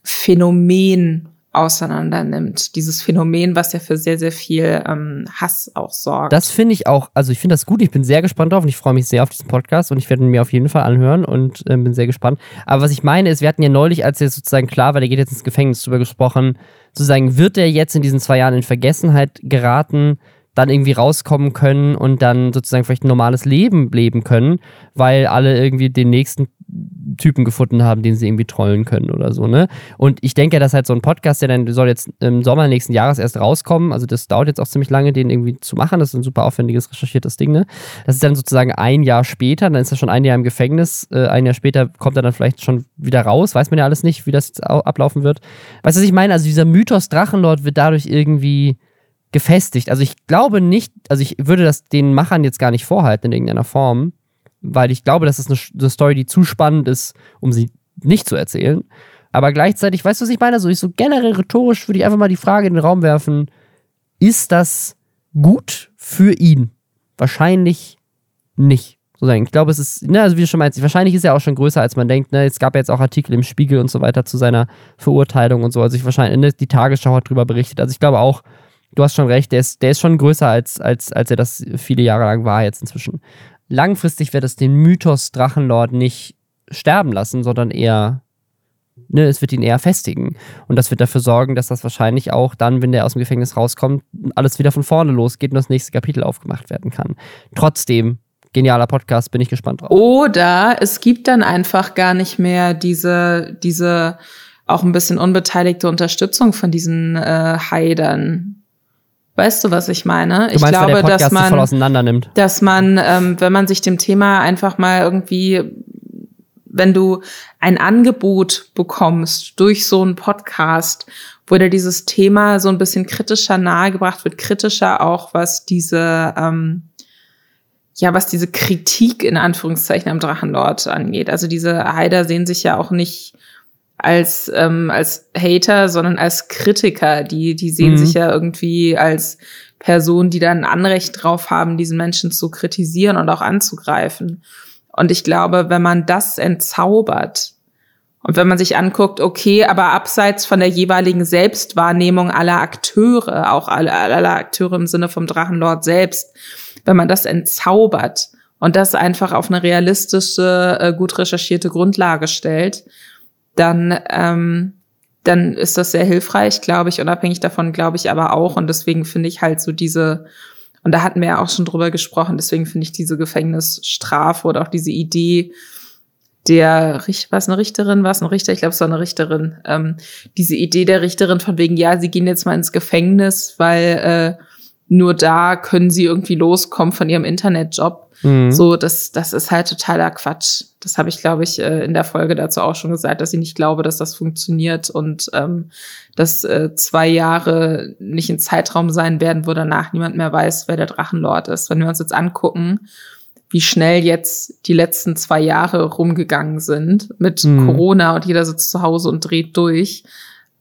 Phänomen auseinander nimmt. Dieses Phänomen, was ja für sehr, sehr viel ähm, Hass auch sorgt. Das finde ich auch, also ich finde das gut, ich bin sehr gespannt drauf und ich freue mich sehr auf diesen Podcast und ich werde ihn mir auf jeden Fall anhören und äh, bin sehr gespannt. Aber was ich meine ist, wir hatten ja neulich, als er sozusagen klar war, der geht jetzt ins Gefängnis drüber gesprochen, sozusagen, wird er jetzt in diesen zwei Jahren in Vergessenheit geraten? Dann irgendwie rauskommen können und dann sozusagen vielleicht ein normales Leben leben können, weil alle irgendwie den nächsten Typen gefunden haben, den sie irgendwie trollen können oder so, ne? Und ich denke, dass halt so ein Podcast, der dann soll jetzt im Sommer nächsten Jahres erst rauskommen, also das dauert jetzt auch ziemlich lange, den irgendwie zu machen, das ist ein super aufwendiges, recherchiertes Ding, ne? Das ist dann sozusagen ein Jahr später, dann ist er schon ein Jahr im Gefängnis, äh, ein Jahr später kommt er dann vielleicht schon wieder raus, weiß man ja alles nicht, wie das ablaufen wird. Weißt du, was ich meine? Also dieser Mythos Drachenlord wird dadurch irgendwie gefestigt. Also ich glaube nicht, also ich würde das den Machern jetzt gar nicht vorhalten in irgendeiner Form, weil ich glaube, das ist eine, eine Story, die zu spannend ist, um sie nicht zu erzählen. Aber gleichzeitig, weißt du, was ich meine? So, ich so generell rhetorisch würde ich einfach mal die Frage in den Raum werfen: Ist das gut für ihn? Wahrscheinlich nicht. Ich glaube, es ist, ne, also wie du schon meinst, wahrscheinlich ist er auch schon größer, als man denkt. Ne? Es gab ja jetzt auch Artikel im Spiegel und so weiter zu seiner Verurteilung und so. Also ich wahrscheinlich, ne, die Tagesschau hat darüber berichtet. Also ich glaube auch, du hast schon recht, der ist, der ist schon größer, als, als, als er das viele Jahre lang war jetzt inzwischen. Langfristig wird es den Mythos Drachenlord nicht sterben lassen, sondern eher ne, es wird ihn eher festigen. Und das wird dafür sorgen, dass das wahrscheinlich auch dann, wenn der aus dem Gefängnis rauskommt, alles wieder von vorne losgeht und das nächste Kapitel aufgemacht werden kann. Trotzdem, genialer Podcast, bin ich gespannt drauf. Oder es gibt dann einfach gar nicht mehr diese, diese auch ein bisschen unbeteiligte Unterstützung von diesen äh, Haidern. Weißt du, was ich meine? Du meinst, ich glaube, dass man, dass man, ähm, wenn man sich dem Thema einfach mal irgendwie wenn du ein Angebot bekommst durch so einen Podcast, wo dir dieses Thema so ein bisschen kritischer nahegebracht wird, kritischer auch, was diese, ähm, ja, was diese Kritik in Anführungszeichen am Drachenlord angeht. Also diese Heider sehen sich ja auch nicht als, ähm, als Hater, sondern als Kritiker. Die, die sehen mhm. sich ja irgendwie als Person, die dann Anrecht drauf haben, diesen Menschen zu kritisieren und auch anzugreifen. Und ich glaube, wenn man das entzaubert und wenn man sich anguckt, okay, aber abseits von der jeweiligen Selbstwahrnehmung aller Akteure, auch aller, aller Akteure im Sinne vom Drachenlord selbst, wenn man das entzaubert und das einfach auf eine realistische, äh, gut recherchierte Grundlage stellt, dann, ähm, dann ist das sehr hilfreich, glaube ich. Unabhängig davon glaube ich aber auch. Und deswegen finde ich halt so diese und da hatten wir ja auch schon drüber gesprochen. Deswegen finde ich diese Gefängnisstrafe oder auch diese Idee der, war es eine Richterin, war es ein Richter? Ich glaube, es war eine Richterin. Ähm, diese Idee der Richterin von wegen, ja, sie gehen jetzt mal ins Gefängnis, weil äh, nur da können sie irgendwie loskommen von ihrem Internetjob. Mhm. So, das, das ist halt totaler Quatsch. Das habe ich, glaube ich, äh, in der Folge dazu auch schon gesagt, dass ich nicht glaube, dass das funktioniert und ähm, dass äh, zwei Jahre nicht ein Zeitraum sein werden, wo danach niemand mehr weiß, wer der Drachenlord ist. Wenn wir uns jetzt angucken, wie schnell jetzt die letzten zwei Jahre rumgegangen sind mit mhm. Corona und jeder sitzt zu Hause und dreht durch,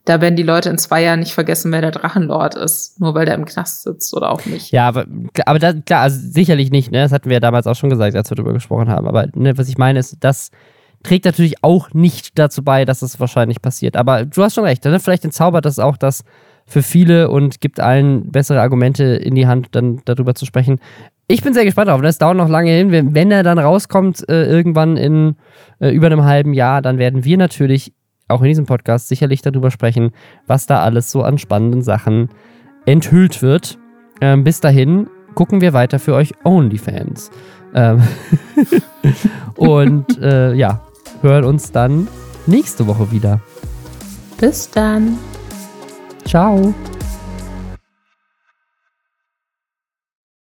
da werden die Leute in zwei Jahren nicht vergessen, wer der Drachenlord ist, nur weil der im Knast sitzt oder auch nicht. Ja, aber, aber da, klar, also sicherlich nicht, ne? Das hatten wir ja damals auch schon gesagt, als wir darüber gesprochen haben. Aber ne, was ich meine ist, das trägt natürlich auch nicht dazu bei, dass es wahrscheinlich passiert. Aber du hast schon recht, ne? vielleicht entzaubert das auch das für viele und gibt allen bessere Argumente in die Hand, dann darüber zu sprechen. Ich bin sehr gespannt drauf. Das ne? dauert noch lange hin. Wenn er dann rauskommt, äh, irgendwann in äh, über einem halben Jahr, dann werden wir natürlich auch in diesem Podcast sicherlich darüber sprechen, was da alles so an spannenden Sachen enthüllt wird. Ähm, bis dahin gucken wir weiter für euch OnlyFans. Ähm und äh, ja, hören uns dann nächste Woche wieder. Bis dann. Ciao.